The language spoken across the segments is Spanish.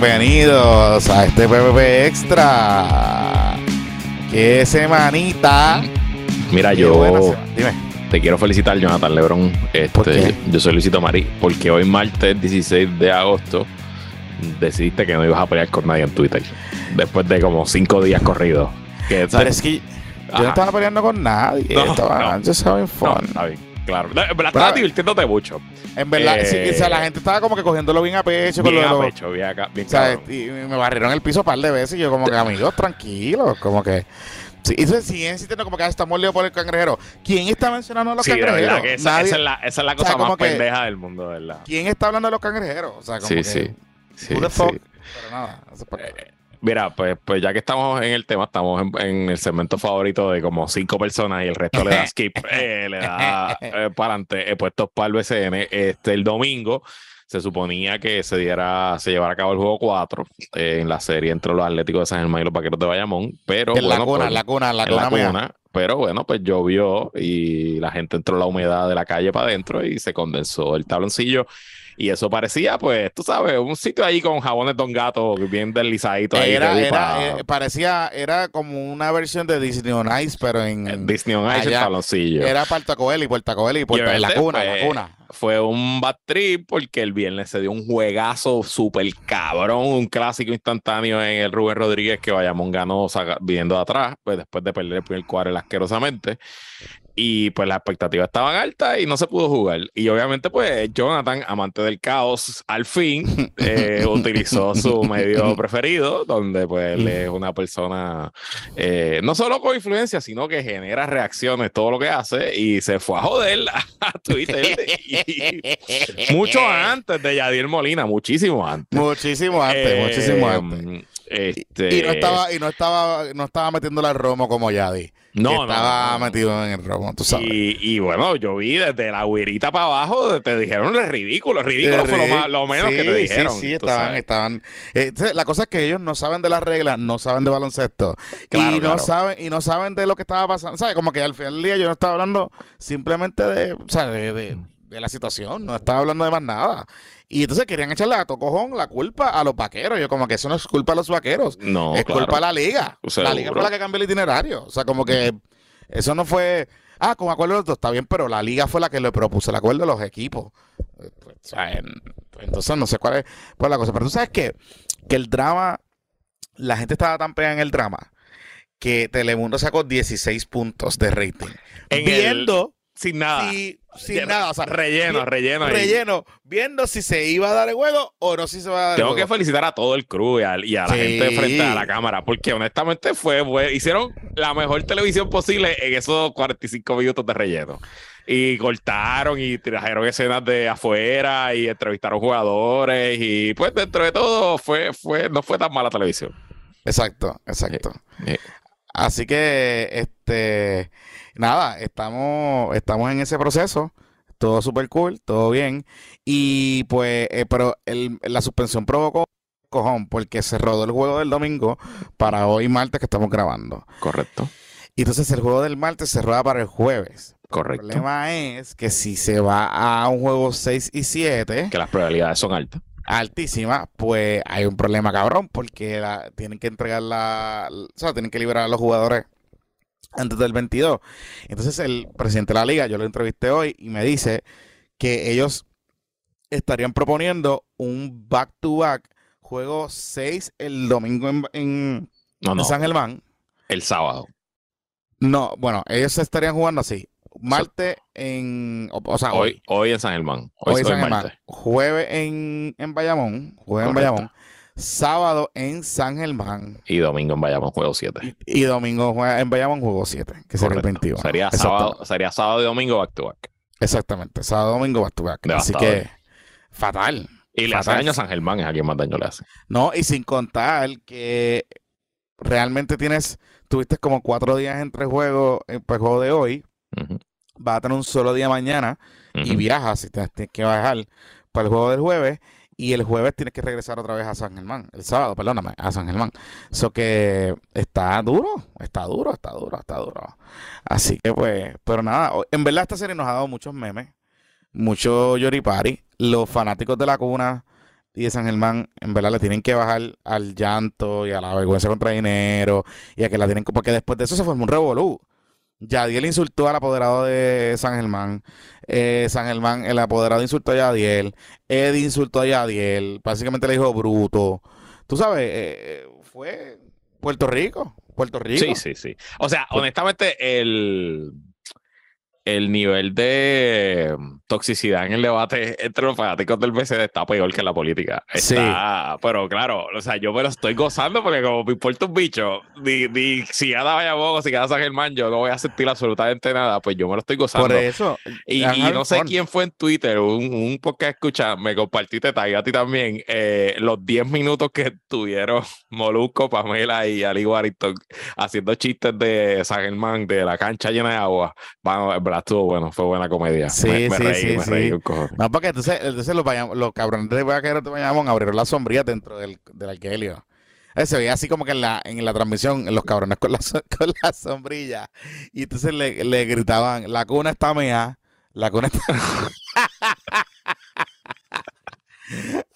bienvenidos a este PPP Extra. ¡Qué semanita! Mira, Qué yo. Dime. te quiero felicitar, Jonathan Lebron. Este, ¿Por qué? Yo soy Luisito Marí, porque hoy martes 16 de agosto decidiste que no ibas a pelear con nadie en Twitter. Después de como cinco días corridos. Que, Pero es que yo Ajá. no estaba peleando con nadie. No, estaba no. just having No, fun. está bien, claro. Verdad, estabas Pero- divirtiéndote mucho. En verdad, Eh, sí, o sea, la gente estaba como que cogiéndolo bien a pecho. con Bien lo de a pecho, bien acá, bien o sea, y me barrieron el piso un par de veces y yo como que, amigos, tranquilos, como que... Sí, entonces siguen insistiendo como que "Ah, estamos líos por el cangrejero. ¿Quién está mencionando a los Sí, cangrejeros? que esa, Nadie- esa es la, esa es la o sea, cosa como más que- pendeja del mundo, verdad. ¿Quién está hablando de los cangrejeros? O sea, como Sí, que... sí. Sí, sí. Pero nada, eso es para- Eh, Mira, pues, pues ya que estamos en el tema, estamos en, en el segmento favorito de como cinco personas y el resto le da skip, eh, le da para adelante, eh, puestos para el BCN. Este, el domingo se suponía que se diera, se llevara a cabo el juego 4 en la serie entre los Atléticos de San Germán y los Vaqueros de Bayamón, pero en la bueno, cuna, pues, la cuna, en la en la cuna mía. cuna, pero bueno, pues llovió y la gente entró la humedad de la calle para adentro y se condensó el tabloncillo. Y eso parecía, pues, tú sabes, un sitio ahí con jabones Don Gato bien deslizadito ahí. Era, era, eh, parecía, era como una versión de Disney on Ice, pero en en Disney on Ice, el allá. tabloncillo. era Puerto Coeli, Puerto Coeli, Y Puerto, en la obviamente, cuna, en la pues, cuna. Fue un bad trip porque el viernes se dio un juegazo súper cabrón, un clásico instantáneo en el Rubén Rodríguez que Bayamón ganó viniendo de atrás, pues después de perder el primer cuadro asquerosamente. Y pues las expectativas estaban altas y no se pudo jugar. Y obviamente, pues Jonathan, amante del caos, al fin eh, utilizó su medio preferido, donde pues él es una persona eh, no solo con influencia, sino que genera reacciones, todo lo que hace, y se fue a joder a Twitter. y- mucho antes de Yadier Molina, muchísimo antes. Muchísimo antes, Eh, muchísimo antes. Este, Y no estaba, y no estaba, no estaba metiéndole al romo como Yadi. No, estaba no, no. metido en el romo, tú sabes. Y, y bueno, yo vi desde la güerita para abajo, te dijeron es ridículo, ridículo fue lo, más- lo menos sí, que te dijeron. Sí, sí, estaban, estaban. eh, la cosa es que ellos no saben de las reglas, no saben de baloncesto. Claro, y no saben, y no saben de lo que estaba pasando. ¿Sabes? Como que al final del día yo no estaba hablando simplemente de, o sea, de, de- de la situación, no estaba hablando de más nada. Y entonces querían echarle a tocojón la culpa a los vaqueros. Yo como que eso no es culpa de los vaqueros. No, es claro. culpa de la liga. La liga fue la que cambió el itinerario. O sea, como que eso no fue. Ah, con acuerdo de los dos, está bien, pero la liga fue la que le propuso el acuerdo de los equipos. O sea, en- entonces no sé cuál es, cuál es la cosa. Pero tú sabes que, que el drama, la gente estaba tan pegada en el drama que Telemundo sacó 16 puntos de rating. En el- viendo Sin nada. si, sin nada, o sea, relleno, relleno. ahí. relleno, viendo si se iba a dar el juego o no si se va a dar el Tengo que juego. felicitar a todo el crew y a, y a la Sí. gente frente a la cámara, porque honestamente fue, fue- hicieron la mejor televisión posible en esos 45 minutos de relleno. Y cortaron y trajeron escenas de afuera y entrevistaron jugadores y pues dentro de todo fue, fue, no fue tan mala televisión. Exacto, exacto. Eh, Así que, este, nada, estamos, estamos en ese proceso. Todo súper cool, todo bien. Y pues, eh, pero el- la suspensión provocó cojón porque se rodó el juego del domingo para hoy martes que estamos grabando. correcto, Y entonces el juego del martes se rueda para el jueves. El correcto. problema es que si se va a un juego 6 y 7, Que las probabilidades son altas. Altísima, pues hay un problema cabrón porque la- tienen que entregar la, o sea, tienen que liberar a los jugadores antes del 22. Entonces el presidente de la liga, yo lo entrevisté hoy y me dice que ellos estarían proponiendo un back-to-back juego 6 el domingo en, en- No, en no, San Germán. el sábado. No, bueno, ellos estarían jugando así. Martes en, o, o sea, Hoy, hoy en San Germán. Hoy Hoy, en San Germán. Jueves en, en Bayamón. Jueves en. Bayamón. Sábado en San Germán. Y domingo en Bayamón, juego 7. Y, y domingo en Bayamón juego 7, que sería el 21. Sería sábado, sería sábado y domingo back to back. Exactamente. Sábado, domingo, back to back. Así que, fatal. Y le hace Fatal. daño a San Germán, es a quien más daño le hace. No, y sin contar que realmente tienes, tuviste como cuatro días entre juegos, eh, pues, el juego de hoy, Vas a tener un solo día mañana y ujú. viajas, si te- tienes que viajar para el juego del jueves, y el jueves tienes que regresar otra vez a San Germán, el sábado, perdóname, a San Germán. Eso que está duro, está duro, está duro, está duro. Así que pues, pero nada, en verdad esta serie nos ha dado muchos memes, mucho yoripari. Los fanáticos de la cuna y de San Germán, en verdad, le tienen que bajar al llanto y a la vergüenza contra dinero y a que la tienen porque después de eso se formó un revolú. Yadiel insultó al apoderado de San Germán. Eh, San Germán, el apoderado insultó a Yadiel. Ed insultó a Yadiel. Básicamente le dijo bruto. Tú sabes, eh, fue Puerto Rico. Puerto Rico. Sí, sí, sí. O sea, honestamente, el el nivel de mm, toxicidad en el debate entre los fanáticos del BCD está peor que la política. Está, sí. pero claro, o sea, yo me lo estoy gozando porque como me importa un bicho, ni, si gana Bayamón si gana San Germán, yo no voy a sentir absolutamente nada, pues yo me lo estoy gozando. Por eso. Y, no sé quién fue en Twitter, un, un podcast escucha, me compartiste, tag a ti también, eh, los 10 minutos que tuvieron Molusco, Pamela y Ali Warrington haciendo chistes de San Germán, de la cancha llena de agua. Estuvo bueno, fue buena comedia. Sí, me, me sí, reí, sí, me sí. reí un. No, porque entonces, entonces los, bayam- los cabrones de vaqueros de Bayamón abrieron las sombrillas dentro del, del arquelio. Eh, Se veía así como que en la, en la transmisión, los cabrones con la, con la sombrilla. Y entonces le, le gritaban, la cuna está mea, la cuna está...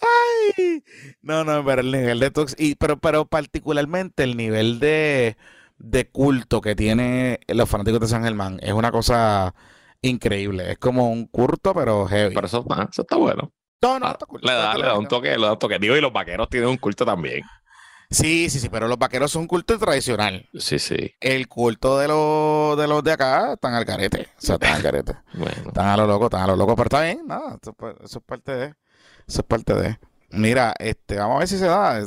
Ay, no, no, pero el nivel de tox, y, pero, pero particularmente el nivel de, de culto que tiene los fanáticos de San Germán es una cosa increíble. Es como un culto, pero heavy. Pero eso, ah, eso está bueno. no, no, Ah, está cool, le, da, le da un toque, le da un toque. Digo, y los vaqueros tienen un culto también. Sí, sí, sí, pero los vaqueros son un culto tradicional. Sí, sí. El culto de los de los de acá están al carete. O sea, están al carete. Bueno. Están a lo loco, están a lo loco, pero está bien, nada, eso, es pa- eso es parte de. Eso es parte de. Mira, este, vamos a ver si se da.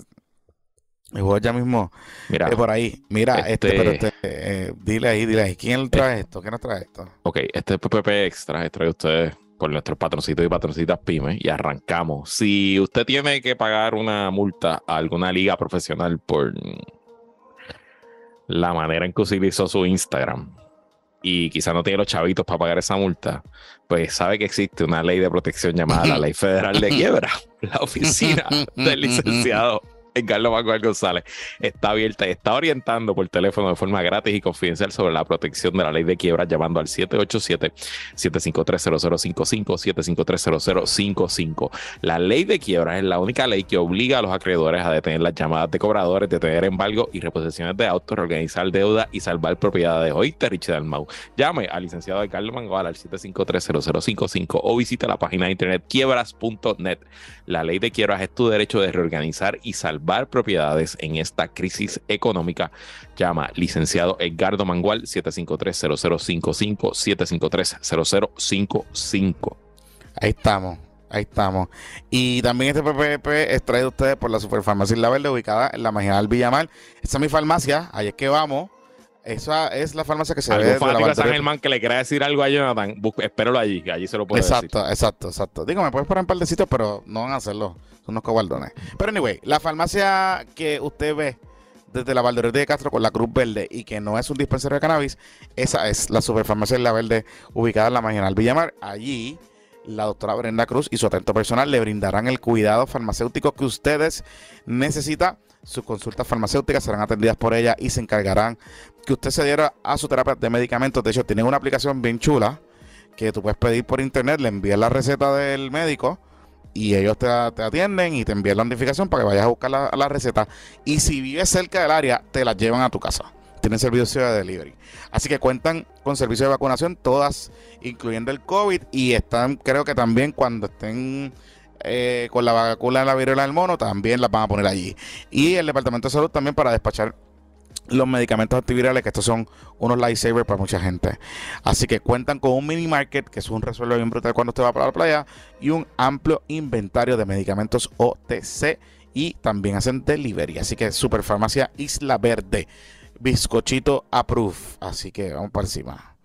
El juego ya mismo Mira, eh, por ahí. Mira, este, este- pero este, eh, dile ahí, dile ahí. ¿Quién trae esto? ¿Quién nos trae esto? ok, este es PPP Extra, que trae ustedes por nuestros patroncitos y patroncitas pymes y arrancamos. Si usted tiene que pagar una multa a alguna liga profesional por la manera en que utilizó su Instagram y quizá no tiene los chavitos para pagar esa multa, pues sabe que existe una ley de protección llamada la Ley Federal de Quiebra. La oficina del licenciado Carlos Manuel González está abierta y está orientando por teléfono de forma gratis y confidencial sobre la protección de la ley de quiebra llamando al 787-753-0055, 753-0055. La ley de quiebra es la única ley que obliga a los acreedores a detener las llamadas de cobradores, detener embargo y reposiciones de autos, reorganizar deuda y salvar propiedades. Oíste, Richie Dalmau. Llame al licenciado Carlos Mangual al 753-0055 o visita la página de internet quiebras.net. La ley de quiebras es tu derecho de reorganizar y salvar propiedades en esta crisis económica. Llama licenciado Edgardo Mangual 753-0055, 753-0055. Ahí estamos, ahí estamos. Y también este PPP es traído a ustedes por la Superfarmacia La Verde, ubicada en la Marginal Villamar. Esta es mi farmacia, ahí es que vamos. Esa es la farmacia que se ve Algún de San. Germán que le quiera decir algo a Jonathan, espéralo allí, que allí se lo puede decir. Exacto, exacto, exacto. Digo, me puedes poner un par de sitios, pero no van a hacerlo. Unos cobardones. Pero anyway, la farmacia que usted ve desde la Valdeoriotti de Castro con la Cruz Verde y que no es un dispensario de cannabis, esa es la Superfarmacia La Verde ubicada en la Marginal Villamar. Allí la doctora Brenda Cruz y su atento personal le brindarán el cuidado farmacéutico que ustedes necesitan. Sus consultas farmacéuticas serán atendidas por ella y se encargarán que usted se diera a su terapia de medicamentos. De hecho, tienen una aplicación bien chula que tú puedes pedir por internet, le envías la receta del médico y ellos te, te atienden y te envían la notificación para que vayas a buscar la, la receta. Y si vives cerca del área, te la llevan a tu casa. Tienen servicio de delivery. Así que cuentan con servicio de vacunación, todas, incluyendo el COVID, y están, creo que también cuando estén eh, con la vacuna de la viruela del mono, también las van a poner allí. Y el Departamento de Salud también para despachar los medicamentos antivirales, que estos son unos lifesavers para mucha gente. Así que cuentan con un mini market, que es un resuelvo bien brutal cuando usted va para la playa, y un amplio inventario de medicamentos OTC y también hacen delivery. Así que Superfarmacia Isla Verde, bizcochito approve. Así que vamos para encima.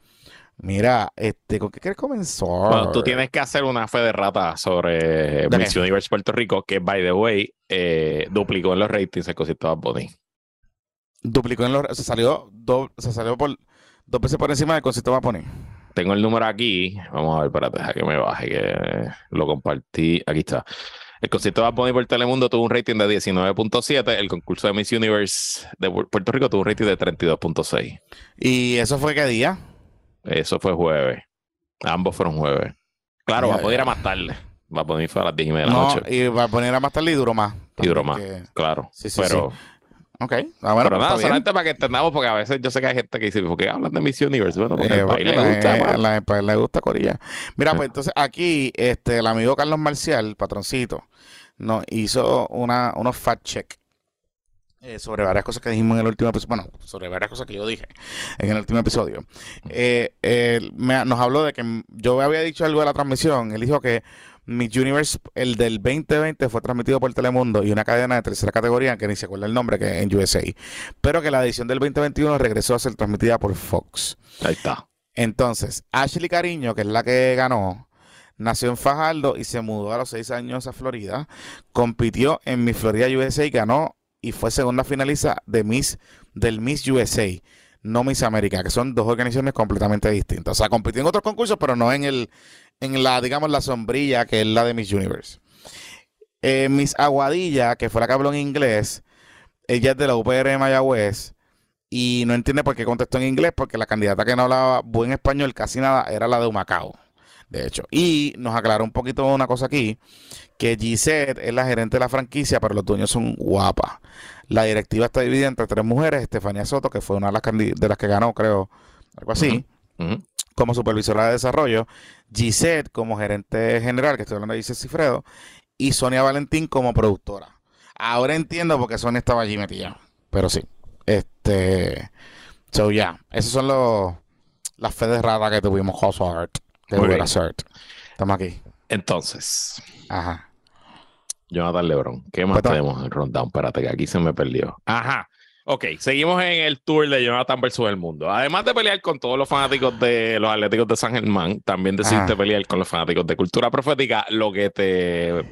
Mira, este, ¿con qué quieres comenzar? Bueno, tú tienes que hacer una fe de rata sobre ¿De Miss? Universe Puerto Rico, que, by the way, eh, duplicó en los ratings el cosito de Bad Bunny. Duplicó en los, se salió, do- se salió por dos veces por encima del concierto Bunny. Tengo el número aquí. Vamos a ver, espérate, deja que me baje, que lo compartí. Aquí está. El concierto de Bad por Telemundo tuvo un rating de 19.7. El concurso de Miss Universe de Pu- Puerto Rico tuvo un rating de 32.6. ¿Y eso fue qué día? Eso fue jueves. Ambos fueron jueves. Claro, va a poder ir a más tarde. Va a poner fue a las 10 y media de la No, noche. y va a poner a más tarde y duró más. Y duró más, que- claro. Sí, sí, pero, Ok. Ah, bueno, pero pues nada, solamente para que entendamos, porque a veces yo sé que hay gente que dice, ¿por qué hablan de Miss Universe? Bueno, porque Eh, al país porque le gusta, eh, mano. la- pues, le gusta Corilla. Mira, Sí. pues entonces aquí este, el amigo Carlos Marcial, patroncito, nos hizo una, unos fact check eh, sobre varias cosas que dijimos en el último episodio. Bueno, sobre varias cosas que yo dije en el último episodio. Eh, me- nos habló de que yo había dicho algo de la transmisión. Él dijo que Miss Universe, el del 2020, fue transmitido por Telemundo y una cadena de tercera categoría, que ni se acuerda el nombre, que es en USA. Pero que la edición del 2021 regresó a ser transmitida por Fox. Ahí está. Entonces, Ashley Cariño, que es la que ganó, nació en Fajardo y se mudó a los seis años a Florida. Compitió en Miss Florida USA y ganó y fue segunda finalista de Miss, del Miss USA, no Miss América, que son dos organizaciones completamente distintas. O sea, compitió en otros concursos, pero no en el, en la, digamos, la sombrilla que es la de Miss Universe. Eh, Miss Aguadilla, que fue la que habló en inglés, ella es de la UPR de Mayagüez y no entiende por qué contestó en inglés, porque la candidata que no hablaba buen español casi nada era la de Humacao, de hecho. Y nos aclaró un poquito una cosa aquí, que Gisette es la gerente de la franquicia, pero los dueños son guapas. La directiva está dividida entre tres mujeres, Estefanía Soto, que fue una de las, de las que ganó, creo, algo así, como supervisora de desarrollo, Gisette como gerente general, que estoy hablando de Gisette Cifredo, y Sonia Valentín como productora. Ahora entiendo por qué Sonia estaba allí metida, pero sí. Este, so ya, esos son los las fe de rata que tuvimos que Muy hubiera bien. cert. Estamos aquí. Entonces, Ajá. Jonathan Lebron, ¿qué más tenemos en el rundown? Espérate, que aquí se me perdió. Ajá. Ok, seguimos en el tour de Jonathan versus el mundo. Además de pelear con todos los fanáticos de los Atléticos de San Germán, también decidiste pelear con los fanáticos de cultura profética, lo que te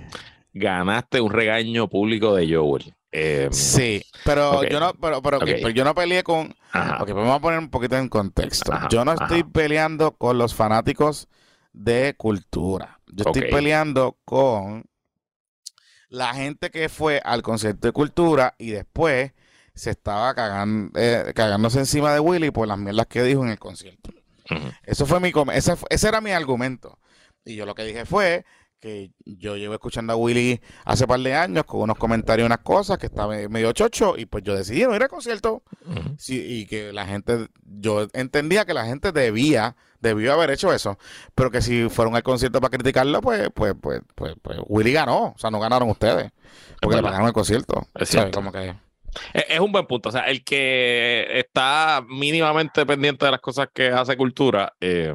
ganaste un regaño público de Joel. Eh, Sí, pero yo no, pero, pero, pero yo no peleé con. Ajá. Ok, pues vamos a poner un poquito en contexto. Ajá, Yo no ajá. estoy peleando con los fanáticos de cultura. Yo estoy peleando con la gente que fue al concierto de cultura y después se estaba cagando, eh, cagándose encima de Willy por las mierdas que dijo en el concierto. Eso fue mi ese, ese era mi argumento. Y yo lo que dije fue que yo llevo escuchando a Willy hace par de años con unos comentarios, unas cosas que estaba medio chocho y pues yo decidí no ir al concierto. Sí, y que la gente, yo entendía que la gente debía, debió haber hecho eso, pero que si fueron al concierto para criticarlo, pues, pues, pues, pues, pues Willy ganó, o sea, no ganaron ustedes, porque le pagaron el concierto. Es ¿Sabes? Como que, Es, un buen punto. O sea, el que está mínimamente pendiente de las cosas que hace cultura, eh,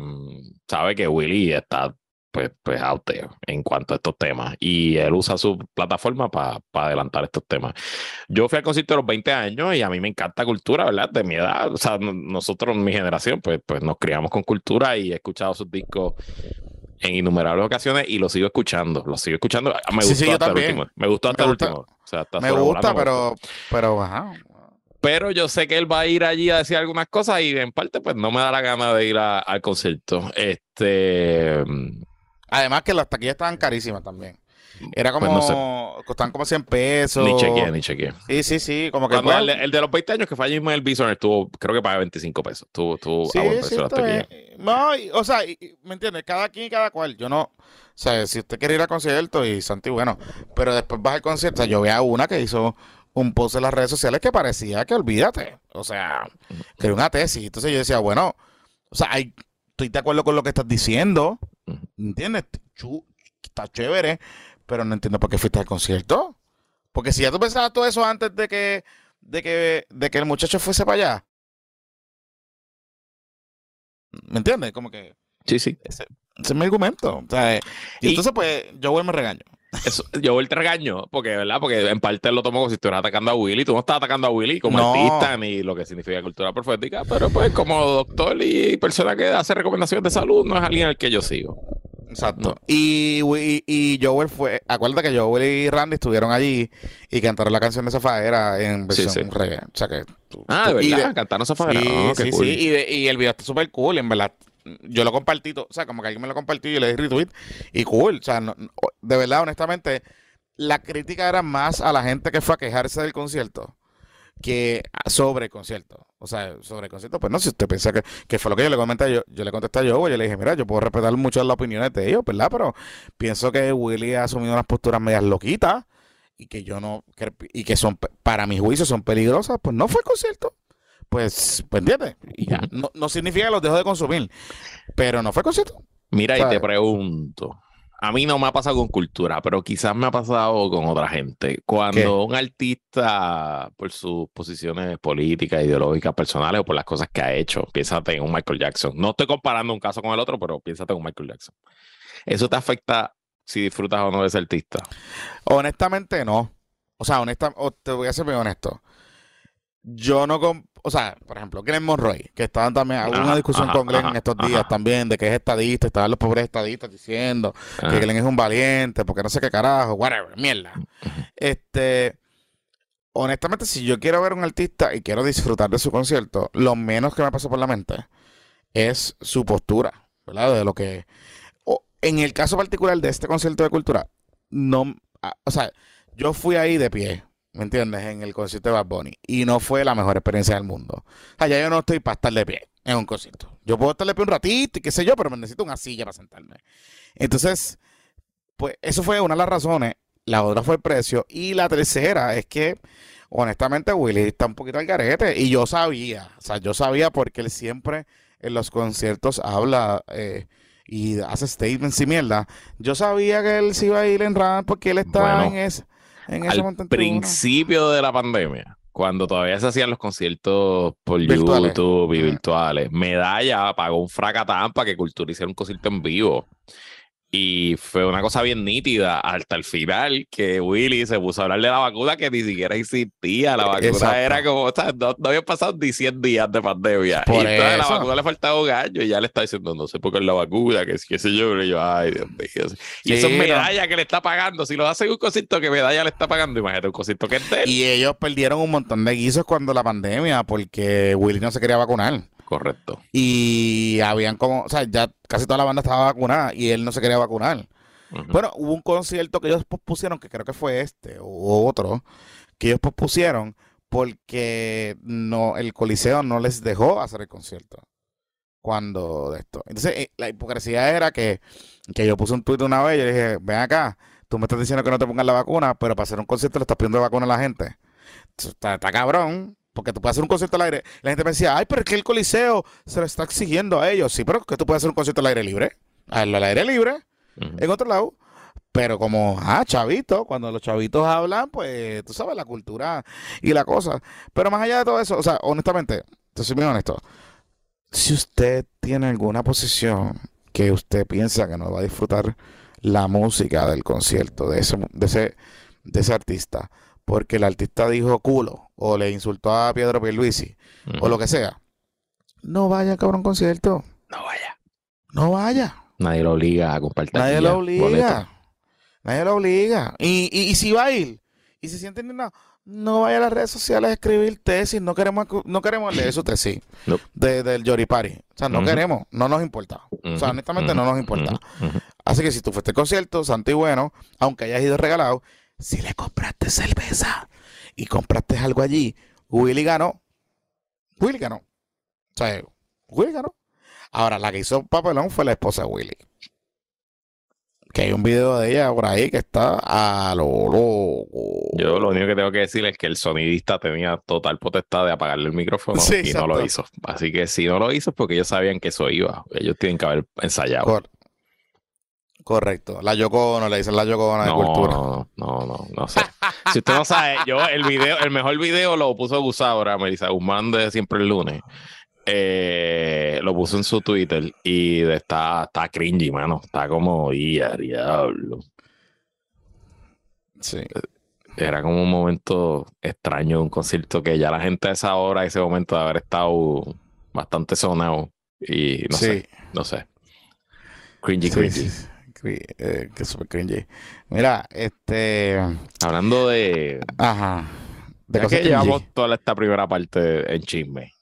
sabe que Willy está pues, pues out en cuanto a estos temas. Y él usa su plataforma para adelantar estos temas. Yo fui al concierto de los 20 años y a mí me encanta cultura, ¿verdad? De mi edad. O sea, no- nosotros, mi generación, pues, pues nos criamos con cultura y he escuchado sus discos en innumerables ocasiones y los sigo escuchando. Los sigo escuchando. Me Sí, gustó sí, hasta el último. Me gustó hasta Me el gusta- último. O sea, está me gusta, me pero, pero, ajá. pero yo sé que él va a ir allí a decir algunas cosas y en parte pues no me da la gana de ir a- al concierto. Este Además que las taquillas estaban carísimas también. Era como, Pues no costaban como 100 pesos. ni chequeé, ni chequeé. Sí, sí, sí, como que Cuando pues, el, el de los 20 años que fue allí el Bison estuvo, creo que pagaba 25 pesos. Estuvo, estuvo Sí, a buen precio la taquilla. No, y- o sea, y- y, ¿me entiendes? Cada quien y cada cual. Yo no, o sea, si usted quiere ir al concierto y Santi, bueno, pero después vas al concierto. O sea, yo vi a una que hizo un post en las redes sociales que parecía que olvídate. O sea, que era una tesis. Entonces yo decía, bueno, o sea, hay- estoy de acuerdo con lo que estás diciendo. ¿Entiendes? Chu- está chévere, pero no entiendo por qué fuiste al concierto. Porque si ya tú pensabas todo eso antes de que, de que, de que el muchacho fuese para allá. ¿Me entiendes? Como que Sí, sí. ese, ese es mi argumento. O sea, y, Y- entonces, pues, yo vuelvo me regaño. Eso, yo el te regaño, porque, ¿verdad? Porque en parte lo tomó como si estuvieras atacando a Willy. Tú no estás atacando a Willy como No. artista ni lo que significa cultura profética, pero pues como doctor y persona que hace recomendaciones de salud, no es alguien al que yo sigo. Exacto. Y, y, y Joel fue, acuérdate que Joel y Randy estuvieron allí y cantaron la canción de Zafaera en versión sí. reggae. O sea que tú- Ah, de tú- y verdad, cantaron esa fadera. Sí, Ah, qué sí, cool. sí. Y, de- y el video está súper cool, en verdad. Yo lo compartí, o sea, como que alguien me lo compartió y yo le di retweet. Y cool. O sea, no- no- de verdad, honestamente, la crítica era más a la gente que fue a quejarse del concierto que sobre el concierto. O sea, sobre el concierto, pues no, si usted piensa que, que fue lo que yo le comenté, yo, yo le contesté a yo, yo le dije, mira, yo puedo respetar mucho las opiniones de ellos, ¿verdad? Pero pienso que Willy ha asumido unas posturas medias loquitas y que yo no, que- y que son, para mi juicio, son peligrosas, pues no fue el concierto. Pues, pues entiendes, y ya, no, no significa que los dejo de consumir, pero no fue el concierto. Mira, y te pregunto. A mí no me ha pasado con cultura, pero quizás me ha pasado con otra gente. Cuando ¿Qué? un artista, por sus posiciones políticas, ideológicas, personales o por las cosas que ha hecho, piénsate en un Michael Jackson. No estoy comparando un caso con el otro, pero piénsate en un Michael Jackson. ¿Eso te afecta si disfrutas o no de ese artista? Honestamente, no. O sea, honesta, te voy a ser muy honesto. Yo no, o sea, por ejemplo, Glenn Monroy, que estaban también, hubo una discusión ajá, con Glenn ajá, en estos días ajá. también, de que es estadista, estaban los pobres estadistas diciendo que Glenn es un valiente, porque no sé qué carajo, whatever, mierda. Este, honestamente, si yo quiero ver a un artista y quiero disfrutar de su concierto, lo menos que me pasa por la mente es su postura, ¿verdad? De lo que, o- en el caso particular de este concierto de cultura, no, o sea, yo fui ahí de pie, ¿me entiendes? En el concierto de Bad Bunny y no fue la mejor experiencia del mundo. O sea, ya yo no estoy para estar de pie en un concierto. Yo puedo estar de pie un ratito y qué sé yo, pero me necesito una silla para sentarme. Entonces, pues eso fue una de las razones. La otra fue el precio. Y la tercera es que, honestamente, Willy está un poquito al garete. Y yo sabía, o sea, yo sabía porque él siempre en los conciertos habla eh, y hace statements y mierda. Yo sabía que él se iba a ir en RAM porque él está Bueno, en, ese en Al principio de la pandemia, cuando todavía se hacían los conciertos por Virtuales. YouTube y virtuales, Medalla pagó un fracatán para que Cultura hiciera un concierto en vivo. Y fue una cosa bien nítida hasta el final que Willy se puso a hablar de la vacuna que ni siquiera existía. La vacuna Exacto. era como, o sea, no, no habían pasado ni 100 días de pandemia. Por y entonces la vacuna le faltaba un año y ya le está diciendo, no sé por qué es la vacuna, que qué sé yo. Y yo, ay, Dios mío. Y eso es no. medalla que le está pagando. Si lo hace en un concierto que medalla le está pagando, imagínate un concierto que es de él. Y ellos perdieron un montón de guisos cuando la pandemia porque Willy no se quería vacunar. Correcto. Y habían como, o sea, ya casi toda la banda estaba vacunada y él no se quería vacunar. Ujú. Bueno, hubo un concierto que ellos pospusieron, que creo que fue este o otro, que ellos pospusieron porque no, el Coliseo no les dejó hacer el concierto cuando de esto. Entonces, eh, la hipocresía era que, que yo puse un tuit una vez y dije, ven acá, tú me estás diciendo que no te pongas la vacuna, pero para hacer un concierto le estás pidiendo vacuna a la gente. Está cabrón. Porque tú puedes hacer un concierto al aire. La gente me decía, ay, pero es que el Coliseo se lo está exigiendo a ellos. Sí, pero que tú puedes hacer un concierto al aire libre. Al al aire libre en otro lado. Pero como, ah, chavito, cuando los chavitos hablan, pues tú sabes la cultura y la cosa. Pero más allá de todo eso, o sea, honestamente, te soy muy honesto. Si usted tiene alguna posición que usted piensa que no va a disfrutar la música del concierto de ese, de ese, de ese artista, porque el artista dijo culo o le insultó a Pedro Pierluisi o lo que sea, no vaya cabrón concierto. No vaya. No vaya. Nadie lo obliga a compartir. Nadie lo obliga. Nadie lo obliga. Y, y, y si va a ir y se siente indignado, no vaya a las redes sociales a escribir tesis. No queremos, no queremos leer su tesis Nope. de, del Yoripari. O sea, no queremos. No nos importa. O sea, honestamente no nos importa. Así que si tú fuiste al concierto, santo y bueno, aunque hayas ido regalado, si le compraste cerveza y compraste algo allí, Willy ganó. Willy ganó. O sea, Willy ganó. Ahora, la que hizo papelón fue la esposa de Willy. Que hay un video de ella por ahí que está a lo loco. Yo lo único que tengo que decir es que el sonidista tenía total potestad de apagarle el micrófono Sí, y no lo hizo. Así que si no lo hizo es porque ellos sabían que eso iba. Ellos tienen que haber ensayado. Cor- correcto. La Yocono, le dicen la Yocono de No, cultura. no, no, no, no sé. Si usted no sabe, yo el video, el mejor video lo puso Gusaura, Melissa Guzmán de Siempre el Lunes. Eh, lo puso en su Twitter y está, está cringy, mano. Está como, ya, diablo. Sí. Era como un momento extraño un concierto que ya la gente a esa hora, ese momento de haber estado bastante sonado y no sí. sé, no sé. Cringy, Sí, cringy. sí. Eh, que súper cringy. Mira, este. Hablando de... Ajá. De ya cosas que cringy. llevamos toda esta primera parte en chisme.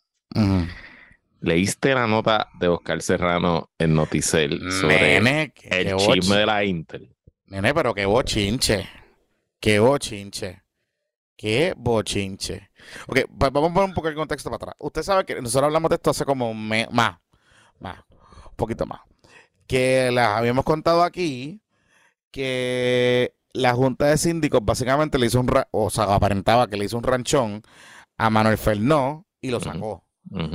¿Leíste la nota de Oscar Serrano en Noticel sobre Nene, el chisme de la Intel? Nene, pero qué bochinche. Qué bochinche. Qué bochinche. Ok, va- vamos a poner un poco el contexto para atrás. Usted sabe que nosotros hablamos de esto hace como un mes, más, más, un poquito más. Que les habíamos contado aquí que la Junta de Síndicos básicamente le hizo un, o sea, aparentaba que le hizo un ranchón a Manuel Fernó y lo sacó.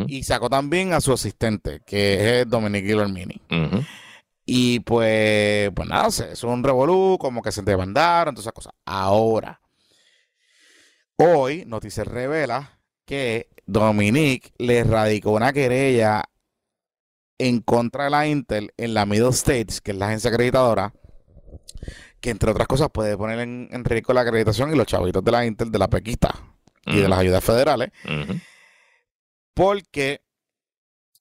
Y sacó también a su asistente, que es Dominique Guillermini. Y pues, pues nada, es un revolú, como que se demandaron, todas esas cosas. Ahora, hoy, Noticias revela que Dominique le radicó una querella en contra de la Intel en la Middle States, que es la agencia acreditadora, que entre otras cosas puede poner en, en riesgo la acreditación y los chavitos de la Intel, de la Pequita y de las ayudas federales. Porque,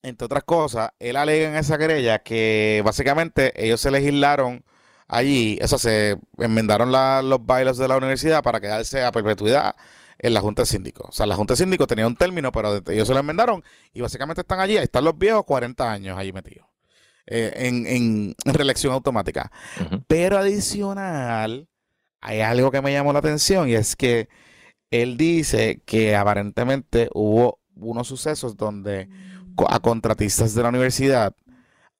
entre otras cosas, él alega en esa querella que básicamente ellos se legislaron allí, eso se enmendaron la- los bailos de la universidad para quedarse a perpetuidad en la Junta de Síndicos. O sea, la Junta de Síndicos tenía un término, pero ellos se lo enmendaron y básicamente están allí, ahí están los viejos 40 años allí metidos. eh, en, en- en reelección automática. Pero adicional, hay algo que me llamó la atención y es que él dice que aparentemente hubo unos sucesos donde a contratistas de la universidad,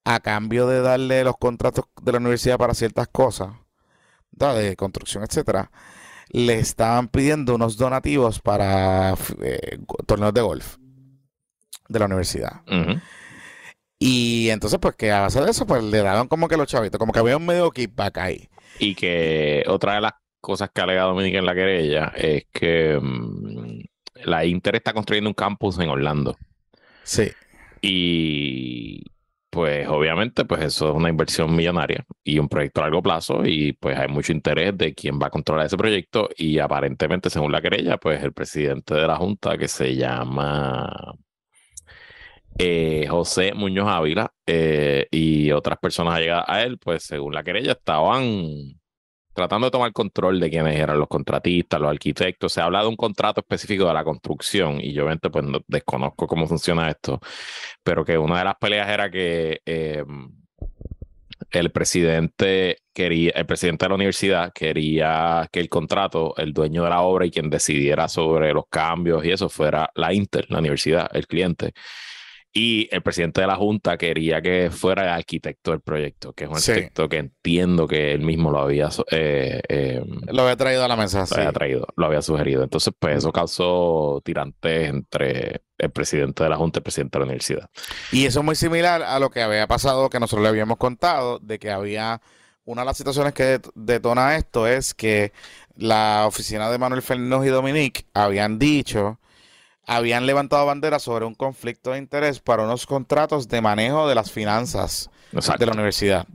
a cambio de darle los contratos de la universidad para ciertas cosas, de construcción, etcétera, le estaban pidiendo unos donativos para eh, torneos de golf de la universidad. Y entonces, pues que a base de eso, pues le daban como que los chavitos, como que había un medio kickback ahí. Y que otra de las cosas que alega Dominica en la querella es que mm, la Inter está construyendo un campus en Orlando. Sí. Y pues obviamente pues eso es una inversión millonaria y un proyecto a largo plazo y pues hay mucho interés de quién va a controlar ese proyecto y aparentemente según la querella pues el presidente de la junta que se llama eh, José Muñoz Ávila eh, y otras personas allegadas a él pues según la querella estaban tratando de tomar control de quiénes eran los contratistas, los arquitectos. Se habla de un contrato específico de la construcción y yo pues no- desconozco cómo funciona esto, pero que una de las peleas era que eh, el presidente quería, el presidente de la universidad quería que el contrato, el dueño de la obra y quien decidiera sobre los cambios y eso fuera la Inter, la universidad, el cliente. Y el presidente de la Junta quería que fuera el arquitecto del proyecto, que es un Sí. arquitecto que entiendo que él mismo lo había eh, eh, Lo había traído a la mesa, lo sí. había traído, lo había sugerido. Entonces, pues eso causó tirantes entre el presidente de la Junta y el presidente de la universidad. Y eso es muy similar a lo que había pasado, que nosotros le habíamos contado, de que había una de las situaciones que det- detona esto es que la oficina de Manuel Fernández y Dominique habían dicho, habían levantado bandera sobre un conflicto de interés para unos contratos de manejo de las finanzas Exacto. de la universidad.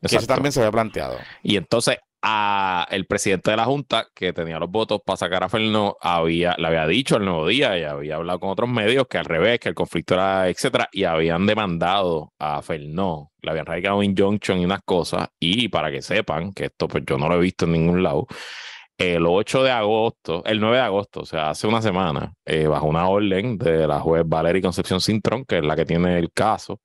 Que eso también se había planteado. Y entonces a el presidente de la Junta, que tenía los votos para sacar a Fernó, había, le había dicho el nuevo día y había hablado con otros medios que al revés, que el conflicto era, etcétera, y habían demandado a Fernó, le habían radicado un injunction y unas cosas, y para que sepan que esto pues yo no lo he visto en ningún lado, el 8 de agosto, el 9 de agosto, o sea, hace una semana, eh, bajo una orden de la juez Valeria Concepción Cintrón, que es la que tiene el caso,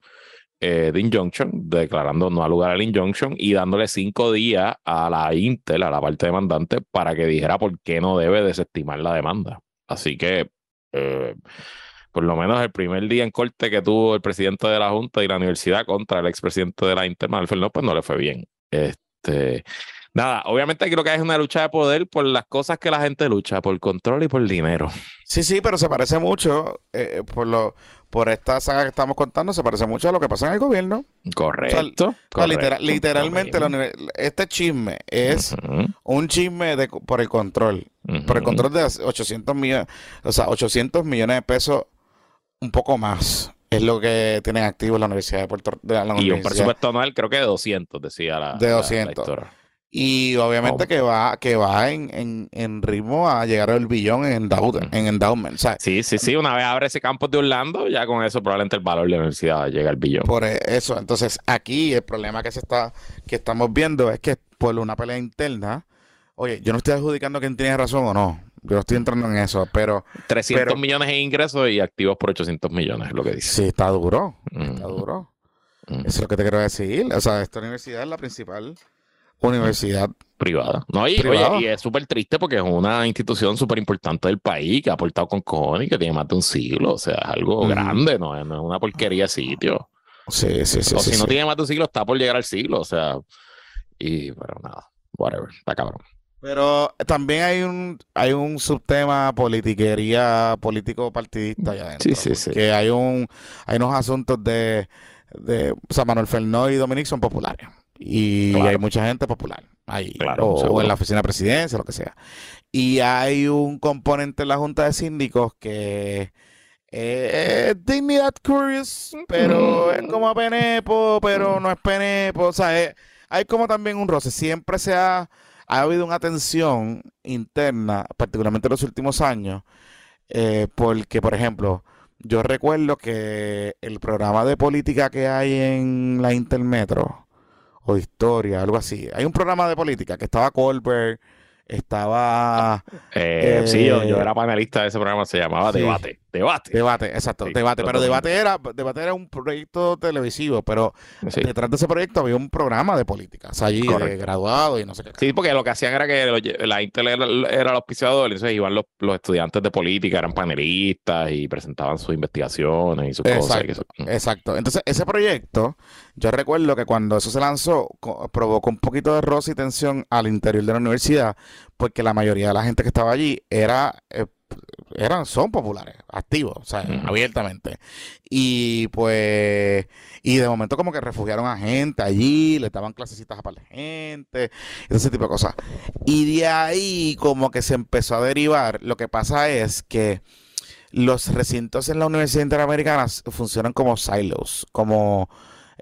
eh, de injunction, declarando no al lugar al injunction y dándole cinco días a la Intel, a la parte demandante, para que dijera por qué no debe desestimar la demanda. Así que, eh, por lo menos el primer día en corte que tuvo el presidente de la Junta y la universidad contra el expresidente de la Intel, Manuel Fernández, pues no le fue bien. Este, nada, obviamente aquí lo que hay es una lucha de poder por las cosas que la gente lucha, por control y por dinero. Sí, sí, pero se parece mucho, eh, por lo, por esta saga que estamos contando, se parece mucho a lo que pasa en el gobierno. Correcto. O sea, correcto, litera- literalmente, la este chisme es un chisme de, por el control. Por el control de 800 millones, o sea, 800 millones de pesos, un poco más, es lo que tienen activos la Universidad de Puerto la Y un presupuesto anual creo que de 200, decía la De la- la 200. historia. Y obviamente Oh. que va, que va en, en, en ritmo a llegar al billón en, endowment, en endowment. Sí, sí, sí. Una vez abre ese campus de Orlando, ya con eso probablemente el valor de la universidad llega al billón. por eso. Entonces, aquí el problema que se está, que estamos viendo es que por una pelea interna, oye, yo no estoy adjudicando quién tiene razón o no. Yo no estoy entrando en eso, pero 300 pero- millones en ingresos y activos por 800 millones, es lo que dice. sí está duro. Está duro. Eso es lo que te quiero decir. O sea, esta universidad es la principal universidad privada. No, y, Privada. oye, y es súper triste porque es una institución súper importante del país que ha aportado con cojones y que tiene más de un siglo. O sea, es algo grande, no es, no es una porquería de sitio. Sí, sí, sí. o sí, si no sí. tiene más de un siglo, está por llegar al siglo. O sea, y pero nada, whatever, está cabrón. Pero también hay un, hay un subtema politiquería, político partidista allá adentro. Sí, sí, sí. Que hay un, hay unos asuntos de, de, o sea, Manuel Fernández y Dominic son populares. Y Claro. hay mucha gente popular ahí. Claro, o, en la oficina de presidencia, lo que sea. Y hay un componente en la Junta de Síndicos que eh, es dignidad curious, pero es como penepo, pero no es penepo. O sea, es- hay como también un roce. Siempre se ha, ha habido una tensión interna, particularmente en los últimos años, eh, porque, por ejemplo, yo recuerdo que el programa de política que hay en la Intermetro, o de historia, algo así, hay un programa de política que estaba Colbert, estaba Eh, sí, yo, yo era panelista de ese programa, se llamaba sí. Debate. Debate. Debate, exacto, Sí, debate, pero debate era, debate era un proyecto televisivo, pero Sí. detrás de ese proyecto había un programa de política, o sea, allí de graduado y no sé qué. Sí, porque lo que hacían era que lo- la Intel era, era el auspiciador, entonces iban los, los estudiantes de política, eran panelistas y presentaban sus investigaciones y sus cosas. y eso. exacto. Entonces, ese proyecto, yo recuerdo que cuando eso se lanzó, provocó un poquito de roce y tensión al interior de la universidad, porque la mayoría de la gente que estaba allí era, eh, eran, son populares, activos, o sea, abiertamente. Y pues, y de momento como que refugiaron a gente allí, le daban clasecitas a par de gente, ese tipo de cosas. Y de ahí como que se empezó a derivar, lo que pasa es que los recintos en la Universidad Interamericana funcionan como silos, como